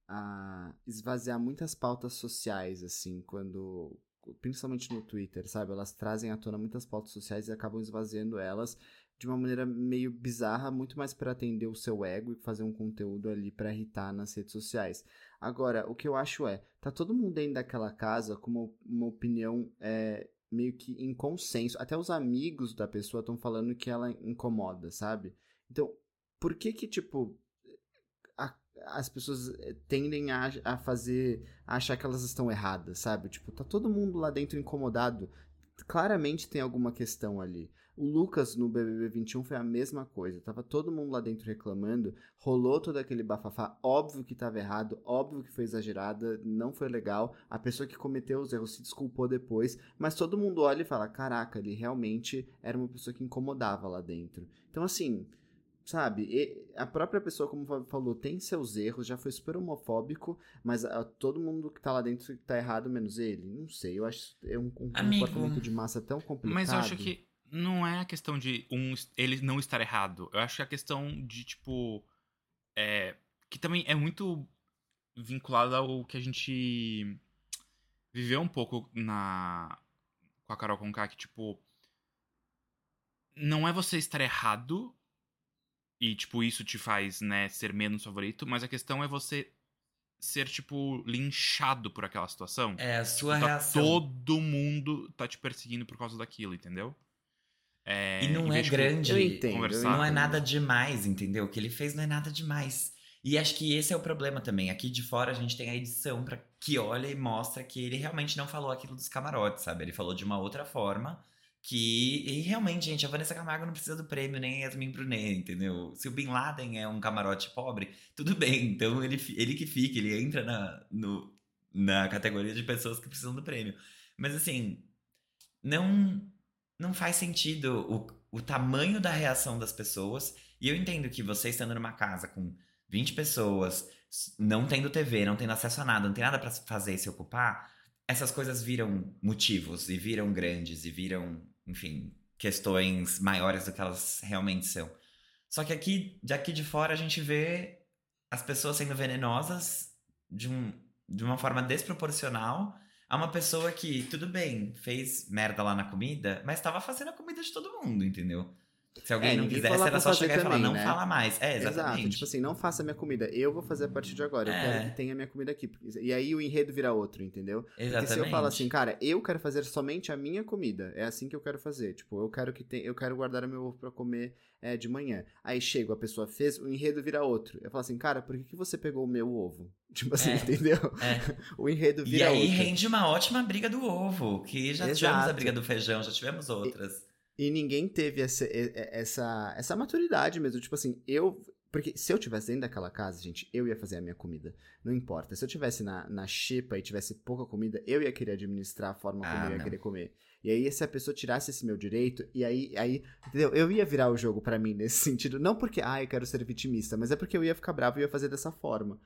a esvaziar muitas pautas sociais, assim, quando. Principalmente no Twitter, sabe? Elas trazem à tona muitas pautas sociais e acabam esvaziando elas de uma maneira meio bizarra, muito mais para atender o seu ego e fazer um conteúdo ali para irritar nas redes sociais. Agora, o que eu acho é, tá todo mundo dentro daquela casa com uma, uma opinião é, meio que em consenso. Até os amigos da pessoa estão falando que ela incomoda, sabe? Então, por que que, tipo, as pessoas eh, tendem a, a fazer, a achar que elas estão erradas, sabe? Tipo, tá todo mundo lá dentro incomodado. Claramente tem alguma questão ali. O Lucas no BBB 21 foi a mesma coisa. Tava todo mundo lá dentro reclamando, rolou todo aquele bafafá. Óbvio que tava errado, óbvio que foi exagerada, não foi legal. A pessoa que cometeu os erros se desculpou depois, mas todo mundo olha e fala: caraca, ele realmente era uma pessoa que incomodava lá dentro. Então, assim, sabe, a própria pessoa, como falou, tem seus erros, já foi super homofóbico, mas a, todo mundo que tá lá dentro tá errado, menos ele. Não sei, eu acho é um, um comportamento de massa tão complicado. Mas eu acho que não é a questão de um ele não estar errado. Eu acho que é a questão de, tipo. É, que também é muito vinculada ao que a gente viveu um pouco na com a Carol Conká, que, tipo. Não é você estar errado e, tipo, isso te faz, né, ser menos favorito, mas a questão é você ser, tipo, linchado por aquela situação. É, a sua Tipo, tá reação. Todo mundo tá te perseguindo por causa daquilo, entendeu? É, E não é grande. Eu entendo, conversar. Não é nada demais, entendeu? O que ele fez não é nada demais. E acho que esse é o problema também. Aqui de fora a gente tem a edição para que olha e mostra que ele realmente não falou aquilo dos camarotes, sabe? Ele falou de uma outra forma que e realmente, gente, a Vanessa Camargo não precisa do prêmio nem a Yasmin Brunet, entendeu? Se o Bin Laden é um camarote pobre, tudo bem. Então ele, ele que fica, ele entra na, no, na categoria de pessoas que precisam do prêmio. Mas assim, não não faz sentido o, o tamanho da reação das pessoas. E eu entendo que você estando numa casa com 20 pessoas, não tendo TV, não tendo acesso a nada, não tem nada pra fazer e se ocupar, essas coisas viram motivos e viram grandes e viram, enfim, questões maiores do que elas realmente são. Só que aqui, daqui de fora, a gente vê as pessoas sendo venenosas de, um, de uma forma desproporcional a uma pessoa que, tudo bem, fez merda lá na comida, mas tava fazendo a comida de todo mundo, entendeu? Se alguém É, não quisesse, era só chegar e falar, também, não né? fala mais. É, exatamente. Exato, tipo assim, não faça minha comida, eu vou fazer a partir de agora, eu É. quero que tenha minha comida aqui. E aí o enredo vira outro, entendeu? Exatamente. Porque se eu falo assim, cara, eu quero fazer somente a minha comida, é assim que eu quero fazer. Tipo, eu quero que tem, eu quero guardar o meu ovo pra comer é, de manhã. Aí chego, a pessoa fez, o enredo vira outro. Eu falo assim, cara, por que, que você pegou o meu ovo? Tipo assim, É. entendeu? É. O enredo E vira aí outro. rende uma ótima briga do ovo, que já tivemos a Exato. briga do feijão, já tivemos outras. E ninguém teve essa, essa, essa maturidade mesmo. Tipo assim, eu. Porque se eu tivesse dentro daquela casa, gente, eu ia fazer a minha comida. Não importa. Se eu tivesse na, na xepa e tivesse pouca comida, eu ia querer administrar a forma como Ah, eu ia não. querer comer. E aí, se a pessoa tirasse esse meu direito, e aí, aí, entendeu? Eu ia virar o jogo pra mim nesse sentido. Não porque, ah, eu quero ser vitimista, mas é porque eu ia ficar bravo e ia fazer dessa forma.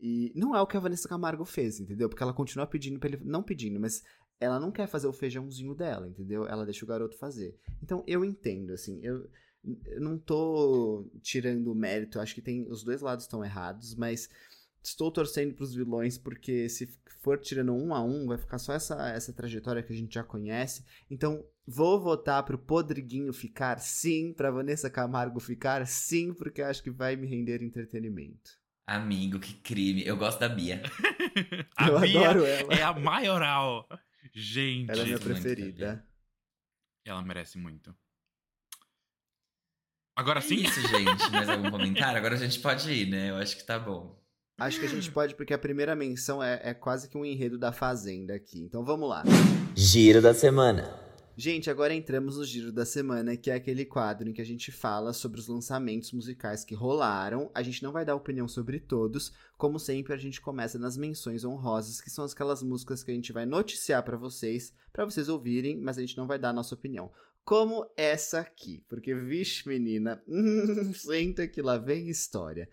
E não é o que a Vanessa Camargo fez, entendeu? Porque ela continua pedindo pra ele. Não pedindo, mas ela não quer fazer o feijãozinho dela, entendeu? Ela deixa o garoto fazer. Então eu entendo, assim, eu, eu não tô tirando o mérito, acho que tem. Os dois lados estão errados, mas estou torcendo pros vilões, porque se for tirando um a um, vai ficar só essa, essa trajetória que a gente já conhece. Então, vou votar pro Podriguinho ficar sim, pra Vanessa Camargo ficar sim, porque acho que vai me render entretenimento. Amigo, que crime. Eu gosto da Bia. A eu Bia adoro ela. é a maioral. Gente, Ela é minha preferida. ela merece muito. Agora É sim? isso, gente. Mais algum comentário? Agora a gente pode ir, né? Eu acho que tá bom. Acho que a gente pode, porque a primeira menção é, é quase que um enredo da Fazenda aqui. Então vamos lá. Giro da semana. Gente, agora entramos no Giro da Semana, que é aquele quadro em que a gente fala sobre os lançamentos musicais que rolaram. A gente não vai dar opinião sobre todos. Como sempre, a gente começa nas menções honrosas, que são aquelas músicas que a gente vai noticiar pra vocês, pra vocês ouvirem, mas a gente não vai dar a nossa opinião. Como essa aqui, porque, vixe, menina, senta que lá vem história.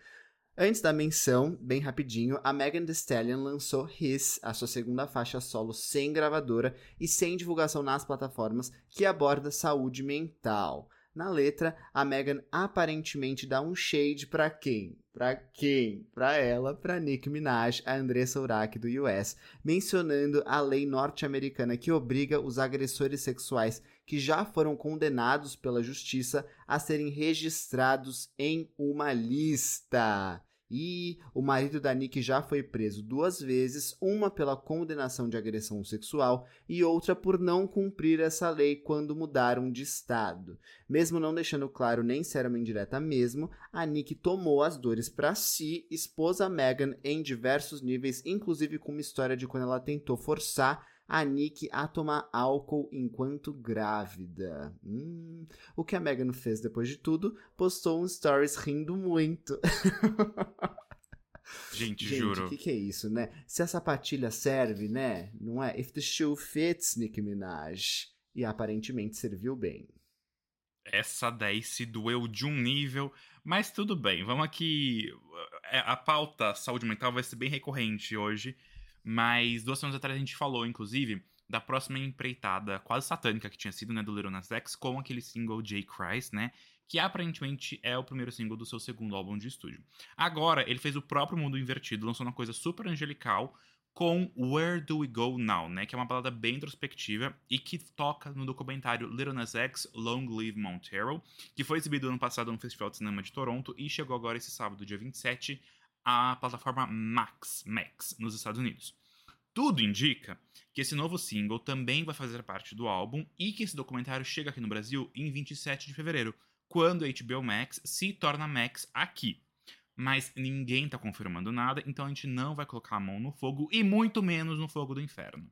Antes da menção, bem rapidinho, a Megan Thee Stallion lançou His, a sua segunda faixa solo sem gravadora e sem divulgação nas plataformas, que aborda saúde mental. Na letra, a Megan aparentemente dá um shade pra quem? Pra quem? Pra ela, pra Nicki Minaj, a Andressa Urach do US, mencionando a lei norte-americana que obriga os agressores sexuais que já foram condenados pela justiça a serem registrados em uma lista. E o marido da Nick já foi preso duas vezes, uma pela condenação de agressão sexual e outra por não cumprir essa lei quando mudaram de estado. Mesmo não deixando claro nem se era uma indireta mesmo, a Nick tomou as dores para si, expôs a Megan em diversos níveis, inclusive com uma história de quando ela tentou forçar a Nick a tomar álcool enquanto grávida. Hum, o que a Megan fez depois de tudo? Postou um stories rindo muito. Gente, Gente, juro. o que, que é isso, né? Se a sapatilha serve, né? Não é? If the shoe fits, Nicki Minaj. E aparentemente serviu bem. Essa daí se doeu de um nível, mas tudo bem. Vamos aqui. é, A pauta saúde mental vai ser bem recorrente hoje, mas duas semanas atrás a gente falou, inclusive, da próxima empreitada quase satânica que tinha sido, né, do Little Nas X, com aquele single J. Christ, né, que aparentemente é o primeiro single do seu segundo álbum de estúdio. Agora, ele fez o próprio Mundo Invertido, lançou uma coisa super angelical com Where Do We Go Now, né, que é uma balada bem introspectiva e que toca no documentário Little Nas X, Long Live Montero, que foi exibido ano passado no Festival de Cinema de Toronto e chegou agora esse sábado, dia 27, à plataforma Max, Max, nos Estados Unidos. Tudo indica que esse novo single também vai fazer parte do álbum e que esse documentário chega aqui no Brasil em 27 de fevereiro, quando a HBO Max se torna Max aqui. Mas ninguém tá confirmando nada, então a gente não vai colocar a mão no fogo e muito menos no fogo do inferno.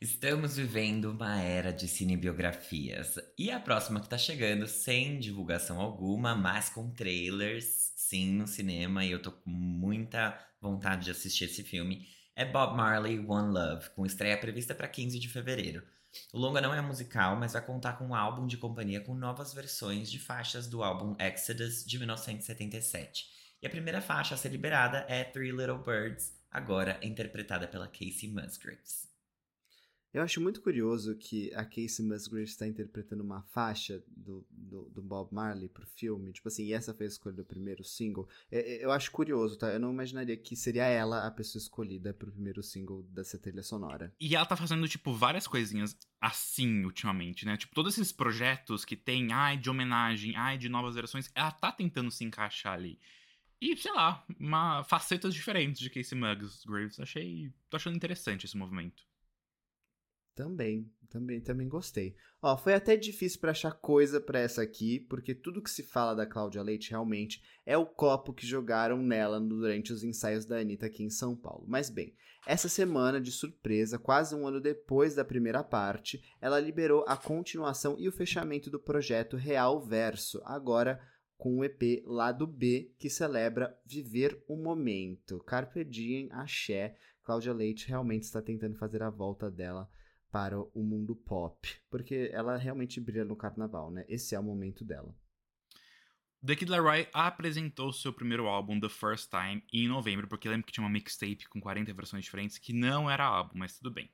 Estamos vivendo uma era de cinebiografias. E a próxima que tá chegando, sem divulgação alguma, mas com trailers, sim, no cinema, e eu tô com muita vontade de assistir esse filme, é Bob Marley One Love, com estreia prevista para 15 de fevereiro. O longa não é musical, mas vai contar com um álbum de companhia com novas versões de faixas do álbum Exodus de 1977. E a primeira faixa a ser liberada é Three Little Birds, agora interpretada pela Casey Musgraves. Eu acho muito curioso que a Casey Musgraves está interpretando uma faixa do, do, do Bob Marley pro filme. Tipo assim, e essa foi a escolha do primeiro single. É- é- Eu acho curioso, tá? Eu não imaginaria que seria ela a pessoa escolhida pro primeiro single dessa trilha sonora. E ela tá fazendo, tipo, várias coisinhas assim ultimamente, né? Tipo, todos esses projetos que tem, ai, de homenagem, ai, de novas versões, ela tá tentando se encaixar ali. E, sei lá, uma, facetas diferentes de Casey Musgraves. Achei. tô achando interessante esse movimento. Também, também, também gostei. Ó, foi até difícil pra achar coisa pra essa aqui, porque tudo que se fala da Cláudia Leite realmente é o copo que jogaram nela durante os ensaios da Anitta aqui em São Paulo. Mas bem, essa semana, de surpresa, quase um ano depois da primeira parte, ela liberou a continuação e o fechamento do projeto Real Verso, agora com o EP Lado B, que celebra Viver o Momento. Carpe Diem, Axé. Cláudia Leite realmente está tentando fazer a volta dela para o mundo pop, porque ela realmente brilha no carnaval, né? Esse é o momento dela. The Kid Laroi apresentou seu primeiro álbum, The First Time, em novembro, porque lembro que tinha uma mixtape com 40 versões diferentes que não era álbum, mas tudo bem.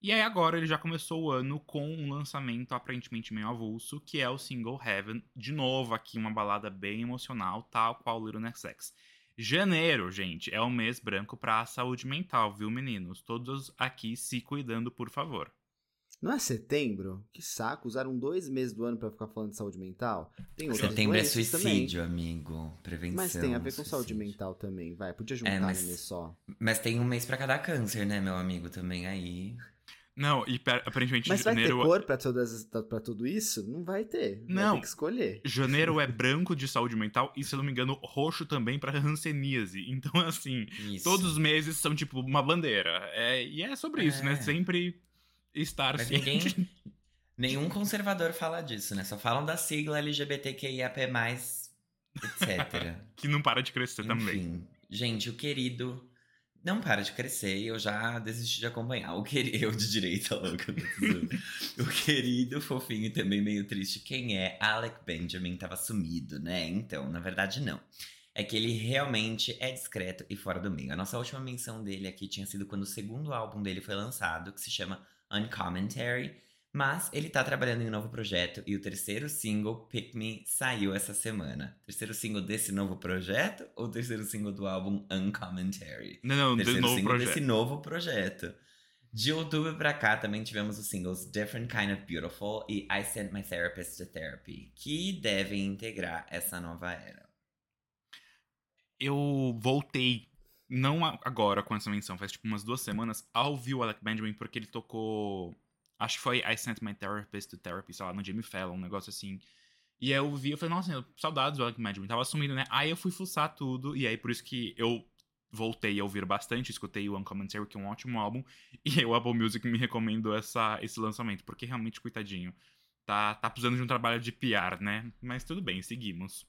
E aí agora ele já começou o ano com um lançamento aparentemente meio avulso, que é o single Heaven, de novo aqui uma balada bem emocional, tal qual Little Nas X. Janeiro, gente, é o mês branco para a saúde mental, viu, meninos? Todos aqui se cuidando, por favor. Não é setembro? Que saco, usaram dois meses do ano pra ficar falando de saúde mental. Tem outras Setembro é suicídio, amigo. Prevenção. Também. Mas tem a ver com saúde suicídio. mental também, vai. Podia juntar É, mas- no mês só. Mas tem um mês pra cada câncer, né, meu amigo? Também aí. Não, e per- aparentemente Mas vai ter janeiro, cor pra, todas, pra tudo isso? Não vai ter. Vai Não. ter que escolher. janeiro é branco de saúde mental e, se eu não me engano, roxo também pra hanseníase. Então, assim, Isso. todos os meses são tipo uma bandeira. É, e é sobre isso, né? É. Sempre estar Mas ciente. ninguém. Nenhum conservador fala disso, né? Só falam da sigla LGBTQIAP, etc. que não para de crescer também. Enfim. Gente, o querido. Não para de crescer, eu já desisti de acompanhar. O querido. Eu de direita, louca. o querido, fofinho e também meio triste. Quem é? Alec Benjamin tava sumido, né? Então, na verdade, não. É que ele realmente é discreto e fora do meio. A nossa última menção dele aqui tinha sido quando o segundo álbum dele foi lançado, que se chama Uncommentary. Mas ele tá trabalhando em um novo projeto e o terceiro single, Pick Me, saiu essa semana. Terceiro single desse novo projeto ou o terceiro single do álbum Uncommentary? Não, não, terceiro novo single projeto. desse novo projeto. De outubro pra cá também tivemos os singles Different Kind of Beautiful e I Sent My Therapist to Therapy, que devem integrar essa nova era. Eu voltei, não agora com essa menção, faz tipo umas duas semanas, ao ouvir o Alec Benjamin, porque ele tocou. Acho que foi I Sent My Therapist to Therapy, sei lá, no Jamie Fallon, um negócio assim. E aí eu vi, eu falei, nossa, eu- saudades do Alec Benjamin, tava sumido, né? Aí eu fui fuçar tudo, e aí por isso que eu voltei a ouvir bastante, escutei o Uncommentary, que é um ótimo álbum, e o Apple Music me recomendou essa, esse lançamento, porque realmente, coitadinho, tá, tá precisando de um trabalho de PR, né? Mas tudo bem, seguimos.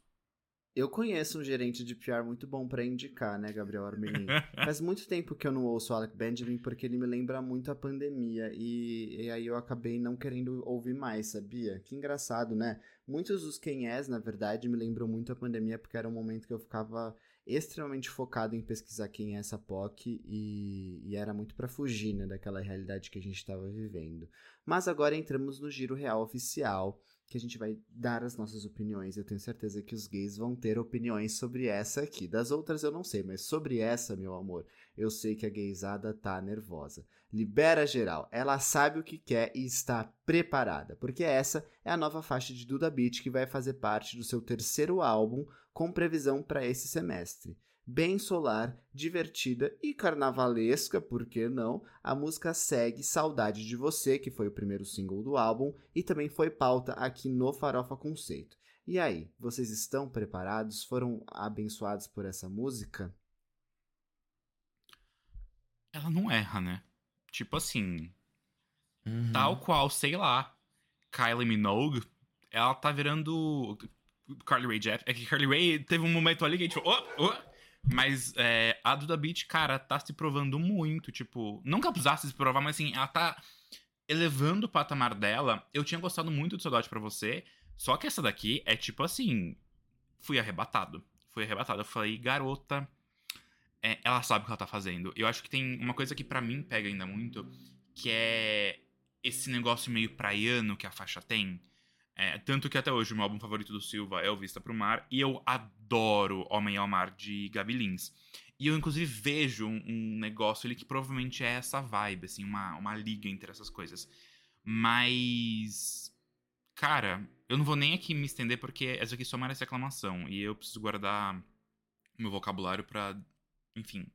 Eu conheço um gerente de PR muito bom pra indicar, né, Gabriel Armelin? Faz muito tempo que eu não ouço o Alec Benjamin porque ele me lembra muito a pandemia e, e aí eu acabei não querendo ouvir mais, sabia? Que engraçado, né? Muitos dos quem és, na verdade, me lembram muito a pandemia porque era um momento que eu ficava extremamente focado em pesquisar quem é essa POC e, e era muito para fugir né, daquela realidade que a gente estava vivendo. Mas agora entramos no giro real oficial que a gente vai dar as nossas opiniões. Eu tenho certeza que os gays vão ter opiniões sobre essa aqui. Das outras eu não sei, mas sobre essa, meu amor, eu sei que a gaysada tá nervosa. Libera geral. Ela sabe o que quer e está preparada, porque essa é a nova faixa de Duda Beat que vai fazer parte do seu terceiro álbum com previsão para esse semestre bem solar, divertida e carnavalesca, por que não? A música segue Saudade de Você, que foi o primeiro single do álbum e também foi pauta aqui no Farofa Conceito. E aí, vocês estão preparados? Foram abençoados por essa música? Ela não erra, né? Tipo assim, Uhum. tal qual, sei lá, Kylie Minogue, ela tá virando Carly Rae Jepsen. É que Carly Rae teve um momento ali que a gente falou, oh, oh. Mas é, a Duda Beat, cara, tá se provando muito. Tipo, nunca precisasse se provar, mas assim, ela tá elevando o patamar dela. Eu tinha gostado muito de Saudade pra Você. Só que essa daqui é tipo assim. Fui arrebatado. Fui arrebatado. Eu falei, garota. é, ela sabe o que ela tá fazendo. Eu acho que tem uma coisa que pra mim pega ainda muito. Que é esse negócio meio praiano que a faixa tem. É, tanto que até hoje o meu álbum favorito do Silva é O Vista pro Mar. E eu adoro Homem ao Mar de Gabi Lins. E eu, inclusive, vejo um, um negócio ali que provavelmente é essa vibe, assim, uma, uma liga entre essas coisas. Mas. Cara, eu não vou nem aqui me estender porque essa aqui só merece reclamação. E eu preciso guardar meu vocabulário pra. Enfim.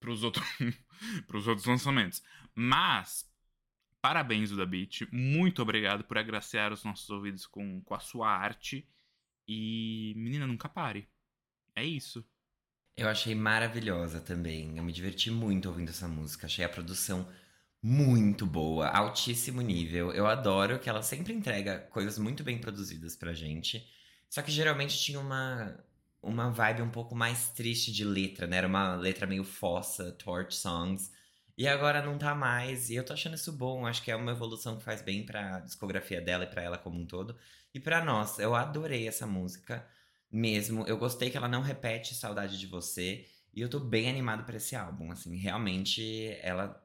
Pros, outro, pros outros lançamentos. Mas. Parabéns, Duda Beat. Muito obrigado por agraciar os nossos ouvidos com, com a sua arte. E, menina, nunca pare. É isso. Eu achei maravilhosa também. Eu me diverti muito ouvindo essa música. Achei a produção muito boa, altíssimo nível. Eu adoro que ela sempre entrega coisas muito bem produzidas pra gente. Só que geralmente tinha uma, uma vibe um pouco mais triste de letra, né? Era uma letra meio fossa, torch songs. E agora não tá mais. E eu tô achando isso bom. Acho que é uma evolução que faz bem pra discografia dela e pra ela como um todo. E pra nós, eu adorei essa música mesmo. Eu gostei que ela não repete Saudade de Você. E eu tô bem animado pra esse álbum. Assim, realmente ela,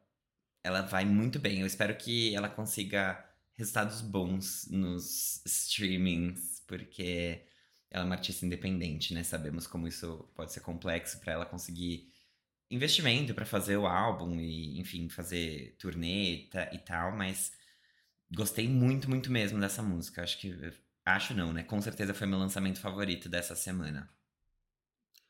ela vai muito bem. Eu espero que ela consiga resultados bons nos streamings, porque ela é uma artista independente, né? Sabemos como isso pode ser complexo pra ela conseguir investimento pra fazer o álbum e, enfim, fazer turnê e ta- tal, mas gostei muito, muito mesmo dessa música. Acho que. Acho não, né? Com certeza foi meu lançamento favorito dessa semana.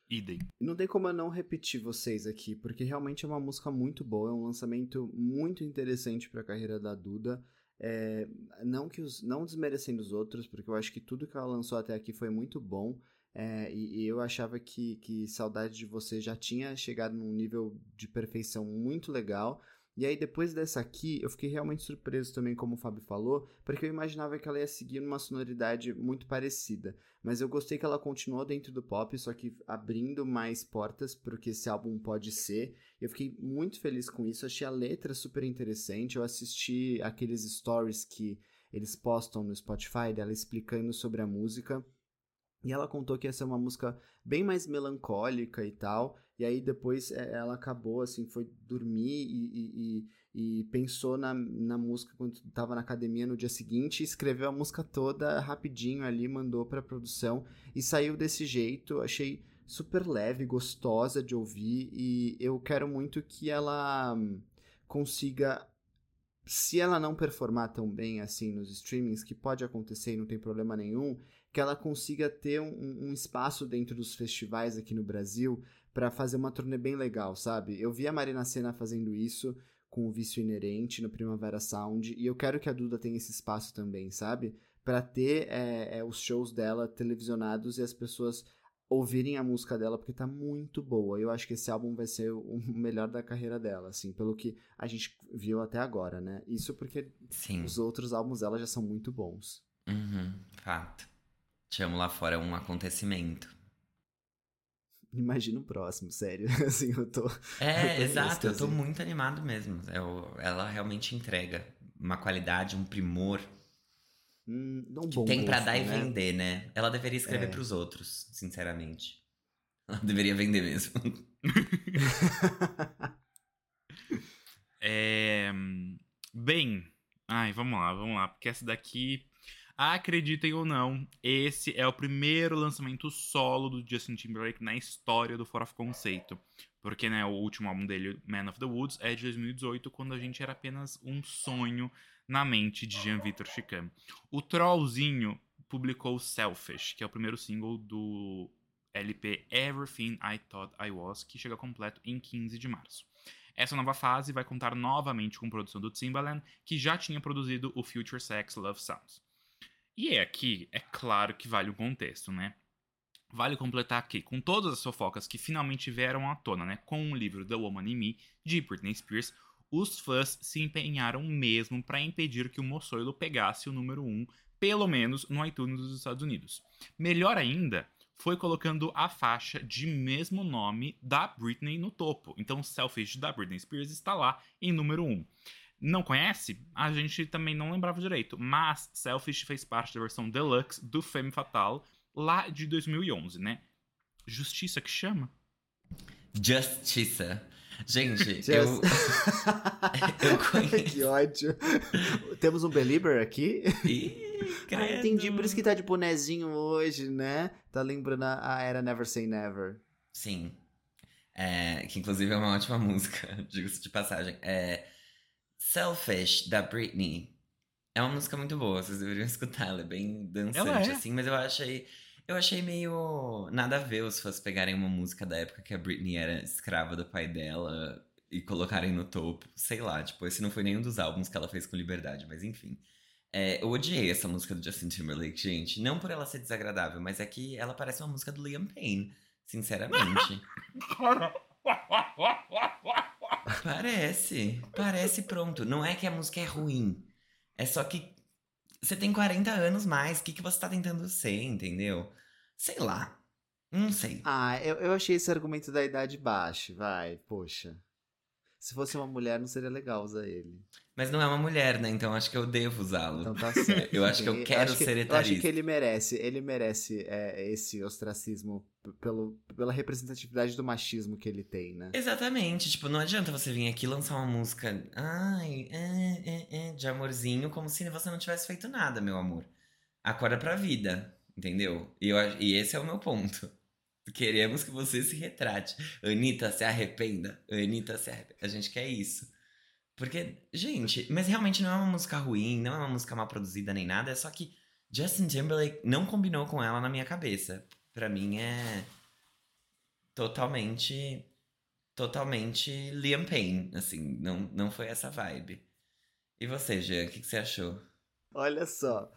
Idem. E não tem como eu não repetir vocês aqui, porque realmente é uma música muito boa, é um lançamento muito interessante para a carreira da Duda. É, não que os, não desmerecendo os outros, porque eu acho que tudo que ela lançou até aqui foi muito bom. É, e, e eu achava que, que Saudade de Você já tinha chegado num nível de perfeição muito legal. E aí, depois dessa aqui, eu fiquei realmente surpreso também, como o Fábio falou, porque eu imaginava que ela ia seguir numa sonoridade muito parecida. Mas eu gostei que ela continuou dentro do pop, só que abrindo mais portas para o que esse álbum pode ser. Eu fiquei muito feliz com isso, achei a letra super interessante. Eu assisti aqueles stories que eles postam no Spotify dela explicando sobre a música. E ela contou que ia ser uma música bem mais melancólica e tal. E aí depois é, ela acabou, assim, foi dormir e, e, e, pensou na, na música quando estava na academia no dia seguinte, escreveu a música toda rapidinho ali, mandou pra produção e saiu desse jeito. Achei super leve, gostosa de ouvir e eu quero muito que ela consiga. Se ela não performar tão bem assim nos streamings, que pode acontecer e não tem problema nenhum, que ela consiga ter um, um espaço dentro dos festivais aqui no Brasil para fazer uma turnê bem legal, sabe? Eu vi a Marina Senna fazendo isso com o Vício Inerente no Primavera Sound e eu quero que a Duda tenha esse espaço também, sabe? Para ter é, é, os shows dela televisionados e as pessoas ouvirem a música dela porque tá muito boa. Eu acho que esse álbum vai ser o melhor da carreira dela, assim, pelo que a gente viu até agora, né? Isso porque Sim. os outros álbuns dela já são muito bons. Uhum, fato. Te amo lá fora é um acontecimento. Imagina o próximo, sério. Assim, eu tô. É, Eu tô exato. Eu tô muito animado mesmo. Eu- ela realmente entrega uma qualidade, um primor Hum, um que bom tem pra gosto, dar e né? vender, né? Ela deveria escrever É. pros outros, sinceramente. Ela deveria vender mesmo. É... Bem, ai, vamos lá, vamos lá, porque essa daqui, acreditem ou não, esse é o primeiro lançamento solo do Justin Timberlake na história do Fora of Conceito. Porque, né, o último álbum dele, Man of the Woods, é de 2018, quando a gente era apenas um sonho na mente de Jean-Victor Chicane. O Trollzinho publicou Selfish, que é o primeiro single do LP Everything I Thought I Was, que chega completo em 15 de março. Essa nova fase vai contar novamente com produção do Timbaland, que já tinha produzido o Future Sex Love Sounds. E é aqui, é claro que vale o contexto, né? Vale completar aqui, com todas as fofocas que finalmente vieram à tona, né? Com o livro The Woman in Me, de Britney Spears, os fãs se empenharam mesmo para impedir que o Moçoilo pegasse o número 1, pelo menos no iTunes dos Estados Unidos. Melhor ainda, foi colocando a faixa de mesmo nome da Britney no topo. Então, Selfish da Britney Spears está lá em número 1. Não conhece? A gente também não lembrava direito, mas Selfish fez parte da versão deluxe do Femme Fatale lá de 2011, né? Justiça que chama? Justiça. Gente, Just- eu. eu conheço. que ódio. Temos um Belieber aqui? Ih, Ah, entendi, por isso que tá de bonezinho hoje, né? Tá lembrando a a era Never Say Never. Sim. É, que inclusive é uma ótima música, digo-se de passagem. É, Selfish, da Britney. É uma música muito boa, vocês deveriam escutar, ela é bem dançante, é. assim, mas eu achei. Eu achei meio nada a ver os fãs pegarem uma música da época que a Britney era escrava do pai dela e colocarem no topo. Sei lá, tipo, esse não foi nenhum dos álbuns que ela fez com liberdade, mas enfim. É, eu odiei essa música do Justin Timberlake, gente. Não por ela ser desagradável, mas é que ela parece uma música do Liam Payne, sinceramente. Parece, parece pronto. Não é que a música é ruim. É só que você tem 40 anos mais. O que, que você tá tentando ser, entendeu? Sei lá. Não sei. Ah, eu, eu achei esse argumento da idade baixa, vai, poxa. Se fosse uma mulher, não seria legal usar ele. Mas não é uma mulher, né? Então acho que eu devo usá-lo. Então tá certo. Eu acho que eu quero que- ser Eu acho etarista. que ele merece, ele merece é, esse ostracismo pelo, pela representatividade do machismo que ele tem, né? Exatamente. Tipo, não adianta você vir aqui lançar uma música ai, é, é, é, de amorzinho como se você não tivesse feito nada, meu amor. Acorda pra vida, entendeu? E, eu, e esse é o meu ponto. Queremos que você se retrate. Anitta, se arrependa. Anitta, se arrependa. A gente quer isso. Porque, gente, mas realmente não é uma música ruim, não é uma música mal produzida nem nada, é só que Justin Timberlake não combinou com ela na minha cabeça. Pra mim é totalmente totalmente Liam Payne, assim, não, não foi essa vibe. E você, Jean, o que, que você achou? Olha só,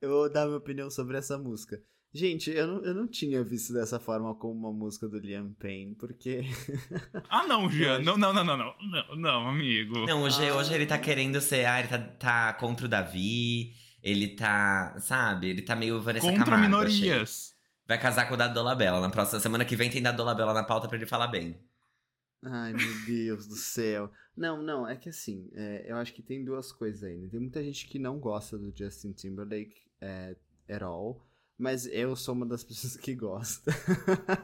eu vou dar minha opinião sobre essa música. Gente, eu não, eu não tinha visto dessa forma como uma música do Liam Payne, porque. Ah, não, Jean. Não, não, não, não, não. Não, não, amigo. Não, hoje, Ah. hoje ele tá querendo ser, ah, ele tá, tá contra o Davi, ele tá, sabe, ele tá meio Vanessa Contra Camargo, achei. minorias. Vai casar com o Dado Dolabella, na próxima semana que vem tem Dado Dolabella na pauta pra ele falar bem. Ai, meu Deus do céu. Não, não, é que assim, é, eu acho que tem duas coisas aí, né? Tem muita gente que não gosta do Justin Timberlake é, at all, mas eu sou uma das pessoas que gosta.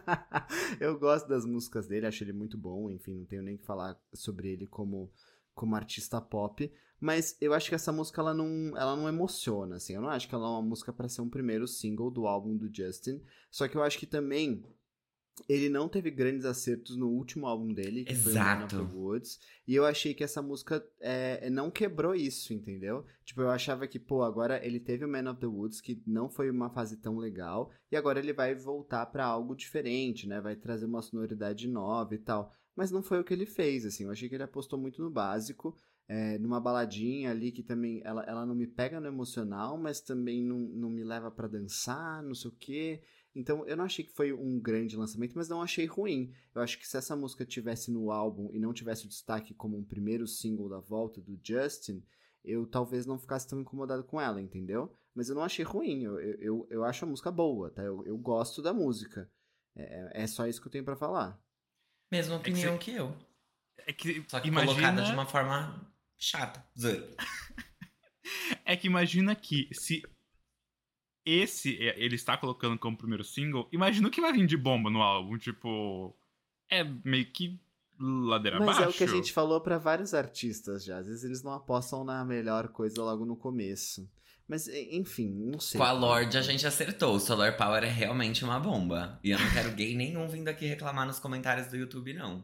eu gosto das músicas dele, acho ele muito bom, enfim, não tenho nem que falar sobre ele como, como artista pop, mas eu acho que essa música ela não, ela não emociona, assim, eu não acho que ela é uma música pra ser um primeiro single do álbum do Justin, só que eu acho que também ele não teve grandes acertos no último álbum dele, que foi o Man of Exato. the Woods. E eu achei que essa música é, não quebrou isso, entendeu? Tipo, eu achava que, pô, agora ele teve o Man of the Woods, que não foi uma fase tão legal, e agora ele vai voltar pra algo diferente, né? Vai trazer uma sonoridade nova e tal. Mas não foi o que ele fez, assim. Eu achei que ele apostou muito no básico, é, numa baladinha ali que também ela, ela não me pega no emocional, mas também não, não me leva pra dançar, não sei o quê. Então eu não achei que foi um grande lançamento, mas não achei ruim. Eu acho que se essa música tivesse no álbum e não tivesse o destaque como um primeiro single da volta do Justin, eu talvez não ficasse tão incomodado com ela, entendeu? Mas eu não achei ruim, eu, eu, eu acho a música boa, tá? Eu, eu gosto da música. É, é só isso que eu tenho para falar. Mesma opinião que, que, eu. É que, Só que imagina... colocada de uma forma chata. É que imagina que se esse ele está colocando como primeiro single, imagina o que vai vir de bomba no álbum. Tipo, é meio que ladeira Mas abaixo. é o que a gente falou para vários artistas já. Às vezes eles não apostam na melhor coisa logo no começo. Mas, enfim, não sei. Com a Lorde a gente acertou. O Solar Power é realmente uma bomba. E eu não quero gay nenhum vindo aqui reclamar nos comentários do YouTube, não.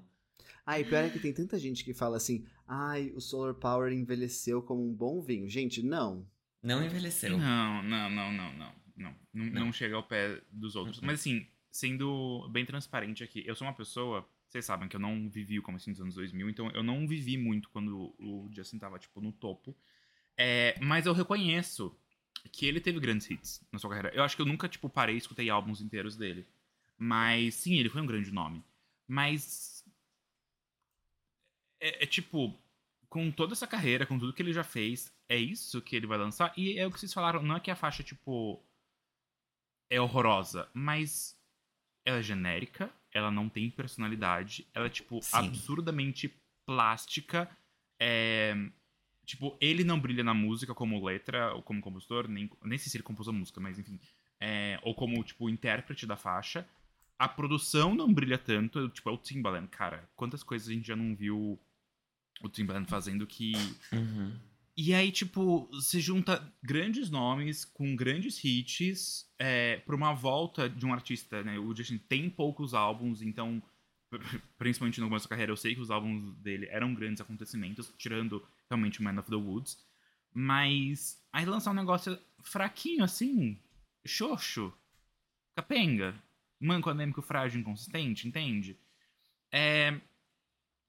Ah, e pior é que tem tanta gente que fala assim: ai, o Solar Power envelheceu como um bom vinho. Gente, não. Não envelheceu. Não, não, não, não, não. Não, não, não chega ao pé dos outros. Uhum. Mas assim, sendo bem transparente aqui, eu sou uma pessoa. Vocês sabem que eu não vivi o começo dos anos 2000, então eu não vivi muito quando o Justin tava, tipo, no topo. É, mas eu reconheço que ele teve grandes hits na sua carreira. Eu acho que eu nunca, tipo, parei e escutei álbuns inteiros dele. Mas, sim, ele foi um grande nome. Mas. É, é, tipo, com toda essa carreira, com tudo que ele já fez, é isso que ele vai lançar. E é o que vocês falaram, não é que a faixa, tipo. É horrorosa, mas ela é genérica, ela não tem personalidade, ela é, tipo, Sim. absurdamente plástica. É. Tipo, ele não brilha na música como letra, ou como compositor, nem, nem sei se ele compôs a música, mas enfim. É, ou como, tipo, intérprete da faixa. A produção não brilha tanto, tipo, é o Timbaland, cara. Quantas coisas a gente já não viu o Timbaland fazendo que. Uhum. E aí, tipo, se junta grandes nomes com grandes hits é, pra uma volta de um artista, né? O Justin tem poucos álbuns, então, principalmente no começo da carreira, eu sei que os álbuns dele eram grandes acontecimentos, tirando realmente Man of the Woods. Mas aí lançar um negócio fraquinho assim, xoxo, capenga, manco, anêmico, frágil, inconsistente, entende? É...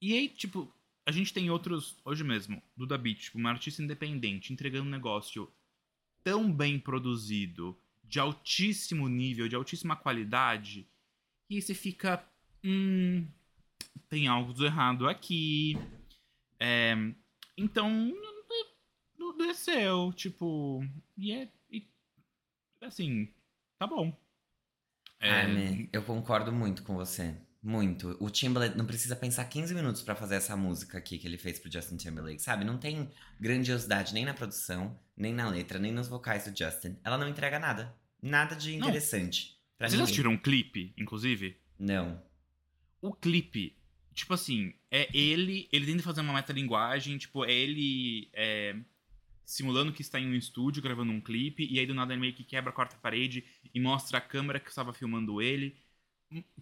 E aí, tipo, a gente tem outros, hoje mesmo, Duda Beat, tipo, uma artista independente, entregando um negócio tão bem produzido, de altíssimo nível, de altíssima qualidade, e você fica. Hum, tem algo de errado aqui. É, então, não desceu, tipo. E é. E, assim, tá bom. É, eu concordo muito com você. Muito. O Timbaland não precisa pensar 15 minutos pra fazer essa música aqui que ele fez pro Justin Timberlake, sabe? Não tem grandiosidade nem na produção, nem na letra, nem nos vocais do Justin. Ela não entrega nada. Nada de interessante. Pra Vocês ninguém. assistiram um clipe, inclusive? Não. O clipe, tipo assim, é ele. Ele tenta fazer uma metalinguagem, tipo, é ele é, simulando que está em um estúdio gravando um clipe, e aí do nada ele meio que quebra a quarta parede e mostra a câmera que estava filmando ele.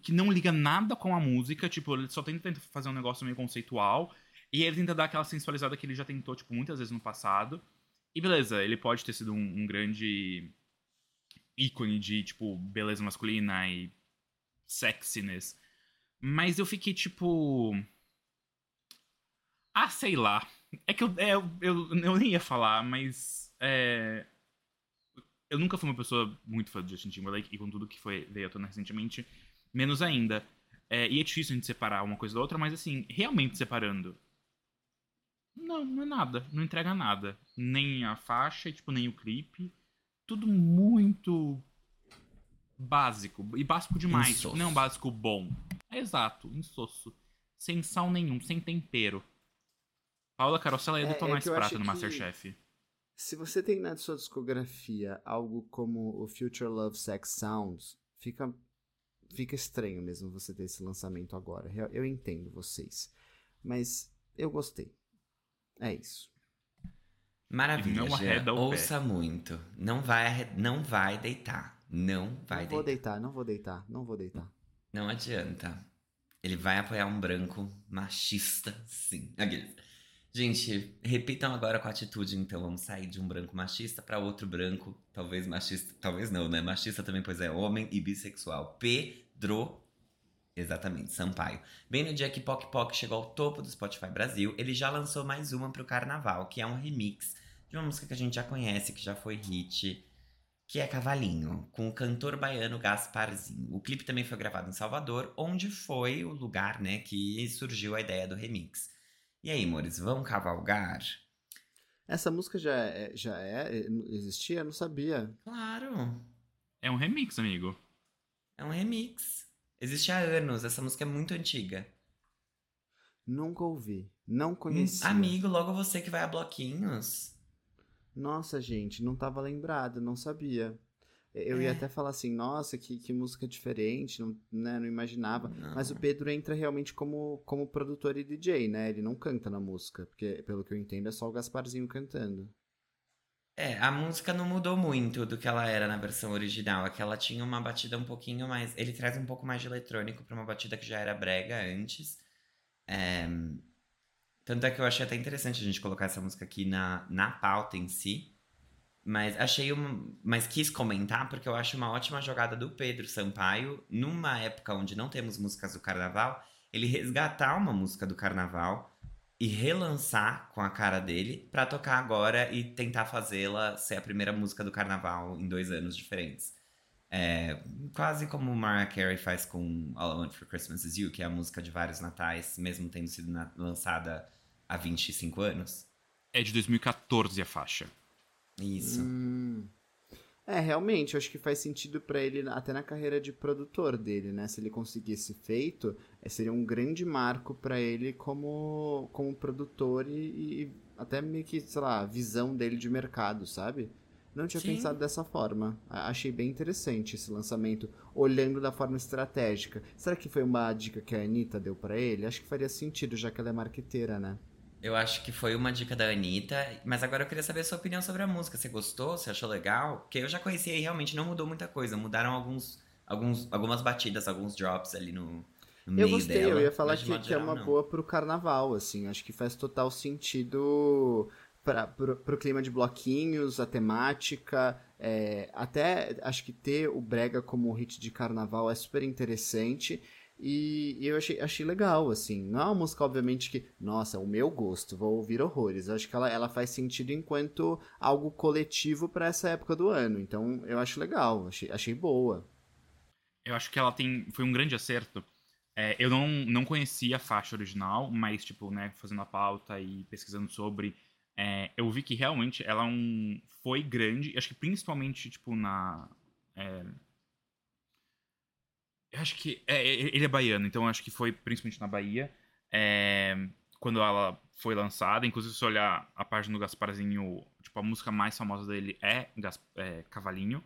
Que não liga nada com a música, tipo, ele só tenta fazer um negócio meio conceitual. E ele tenta dar aquela sensualizada que ele já tentou, tipo, muitas vezes no passado. E beleza, ele pode ter sido um, um grande ícone de, tipo, beleza masculina e sexiness. Mas eu fiquei tipo. Ah, sei lá. É que eu, é, eu, eu, eu nem ia falar, mas. É... Eu nunca fui uma pessoa muito fã do Justin Timberlake, e com tudo que foi, veio à tona recentemente, menos ainda. É, e é difícil a gente separar uma coisa da outra, mas assim, realmente separando. Não, não é nada. Não entrega nada. Nem a faixa, tipo, nem o clipe. Tudo muito básico. E básico demais. Insosso. Tipo, não é um básico bom. É exato, insosso. Sem sal nenhum, sem tempero. Paula Carosella ia É, é detonar que esse eu prato no Masterchef. Se você tem na sua discografia algo como o Future Love Sex Sounds, fica, fica estranho mesmo você ter esse lançamento agora. Eu, eu entendo vocês. Mas eu gostei. É isso. Maravilha, E não Jean. arreda o pé. Ouça muito. Não vai, não vai deitar. Não vai não vou deitar. deitar, não vou deitar, não vou deitar. Não adianta. Ele vai apoiar um branco machista, sim. Aqueles. Gente, repitam agora com atitude, então. Vamos sair de um branco machista para outro branco, talvez machista. Talvez não, né? Machista também, pois é homem e bissexual. Pedro. Exatamente, Sampaio. Bem no dia que Poc Poc chegou ao topo do Spotify Brasil, ele já lançou mais uma pro carnaval, que é um remix de uma música que a gente já conhece, que já foi hit. que é Cavalinho, com o cantor baiano Gasparzinho. O clipe também foi gravado em Salvador, onde foi o lugar, né, que surgiu a ideia do remix. E aí, amores, vão cavalgar? Essa música já é, já é, existia? Eu não sabia. Claro, É um remix, amigo. é um remix. Existe há anos, essa música é muito antiga. Nunca ouvi. Não conhecia. Amigo, logo você que vai a bloquinhos. Nossa, gente, não tava lembrado, não sabia. Eu ia É. até falar assim, nossa, que, que música diferente, não, né, não imaginava. Não. Mas o Pedro entra realmente como, como produtor e DJ, né? Ele não canta na música, porque pelo que eu entendo é só o Gasparzinho cantando. É, a música não mudou muito do que ela era na versão original. É que ela tinha uma batida um pouquinho mais. Ele traz um pouco mais de eletrônico pra uma batida que já era brega antes. É, Tanto é que eu achei até interessante a gente colocar essa música aqui na, na pauta em si. Mas achei um. Mas quis comentar porque eu acho uma ótima jogada do Pedro Sampaio, numa época onde não temos músicas do carnaval, ele resgatar uma música do carnaval e relançar com a cara dele pra tocar agora e tentar fazê-la ser a primeira música do carnaval em dois anos diferentes. É, quase como Mariah Carey faz com All I Want for Christmas Is You, que é a música de vários natais, mesmo tendo sido na- lançada há 25 anos. É de 2014 a faixa. Isso. Hum. É, realmente, eu acho que faz sentido pra ele até na carreira de produtor dele, né? Se ele conseguisse feito, eh, seria um grande marco pra ele como, como produtor e, e até meio que, sei lá, a visão dele de mercado, sabe? Não tinha Sim. pensado dessa forma. Achei bem interessante esse lançamento, olhando da forma estratégica. Será que foi uma dica que a Anitta deu pra ele? Acho que faria sentido, já que ela é marqueteira, né? Eu acho que foi uma dica da Anitta, mas agora eu queria saber a sua opinião sobre a música. Você gostou? Você achou legal? Porque eu já conhecia e realmente não mudou muita coisa. Mudaram alguns, alguns, algumas batidas, alguns drops ali no, no Eu meio gostei, dela. eu ia falar que, modo que é geral, uma não. boa pro carnaval, assim. Acho que faz total sentido pra, pro, pro clima de bloquinhos, a temática. é, até acho que ter o Brega como hit de carnaval é super interessante. E, e eu achei, achei legal, assim. Não é uma música, obviamente, que, nossa, o meu gosto, vou ouvir horrores. Eu acho que ela, ela faz sentido enquanto algo coletivo pra essa época do ano. Então, eu acho legal, achei, achei boa. Eu acho que ela tem. Foi um grande acerto. É, eu não, não conhecia a faixa original, mas, tipo, né, fazendo a pauta e pesquisando sobre, é, eu vi que realmente ela é um, foi grande, acho que principalmente, tipo, na. é, eu acho que. é, ele é baiano, então acho que foi principalmente na Bahia. é, quando ela foi lançada, inclusive se olhar a página do Gasparzinho, tipo, a música mais famosa dele é, Gas- é Cavalinho.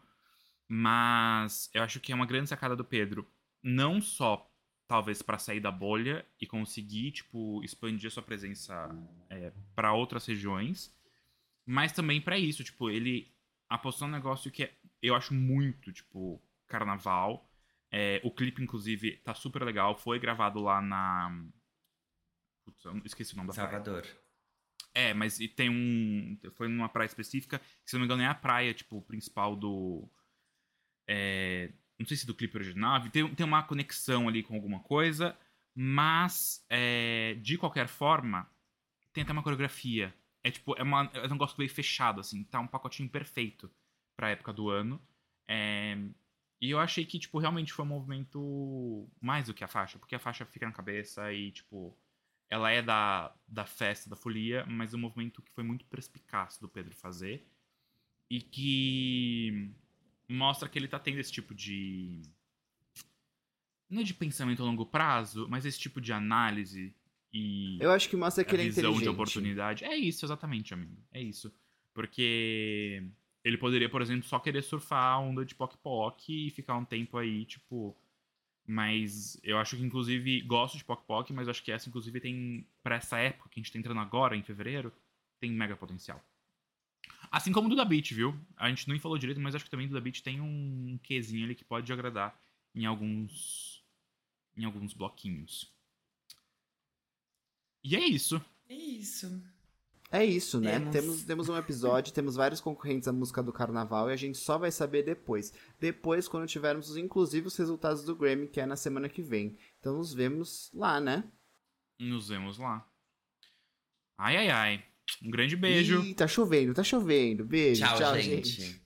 Mas eu acho que é uma grande sacada do Pedro. Não só, talvez, pra sair da bolha e conseguir, tipo, expandir a sua presença é, para outras regiões, mas também pra isso. Tipo, ele apostou num negócio que é- eu acho muito, tipo, carnaval. É, o clipe, inclusive, tá super legal. Foi gravado lá na. Putz, eu esqueci o nome da praia. Salvador. É, mas e tem um. Foi numa praia específica, que se não me engano é a praia, tipo, principal do. é, não sei se do clipe original. Tem, tem uma conexão ali com alguma coisa, mas é, de qualquer forma, tem até uma coreografia. É tipo, é, uma, é um negócio meio fechado, assim, tá um pacotinho perfeito pra época do ano. É, e eu achei que, tipo, realmente foi um movimento mais do que a faixa, porque a faixa fica na cabeça e, tipo, ela é da, da festa, da folia, mas um movimento que foi muito perspicaz do Pedro fazer e que mostra que ele tá tendo esse tipo de. Não é de pensamento a longo prazo, mas esse tipo de análise e Eu acho que mostra que ele é visão inteligente. de oportunidade. É isso, exatamente, amigo. É isso. Porque ele poderia, por exemplo, só querer surfar a onda de Poc Poc e ficar um tempo aí, tipo. Mas eu acho que, inclusive, gosto de Poc Poc, mas acho que essa, inclusive, tem. Pra essa época que a gente tá entrando agora, em fevereiro, tem mega potencial. Assim como o Duda Beat, viu? A gente nem falou direito, mas acho que também o Duda Beat tem um quezinho ali que pode agradar em alguns. em alguns bloquinhos. E é isso. É isso. É isso, né? Temos. Temos, temos um episódio, temos vários concorrentes à música do carnaval e a gente só vai saber depois. Depois, quando tivermos, inclusive, os resultados do Grammy, que é na semana que vem. Então nos vemos lá, né? Nos vemos lá. Ai, ai, ai. Um grande beijo. Ih, tá chovendo, tá chovendo. Beijo, Tchau, tchau, gente. gente.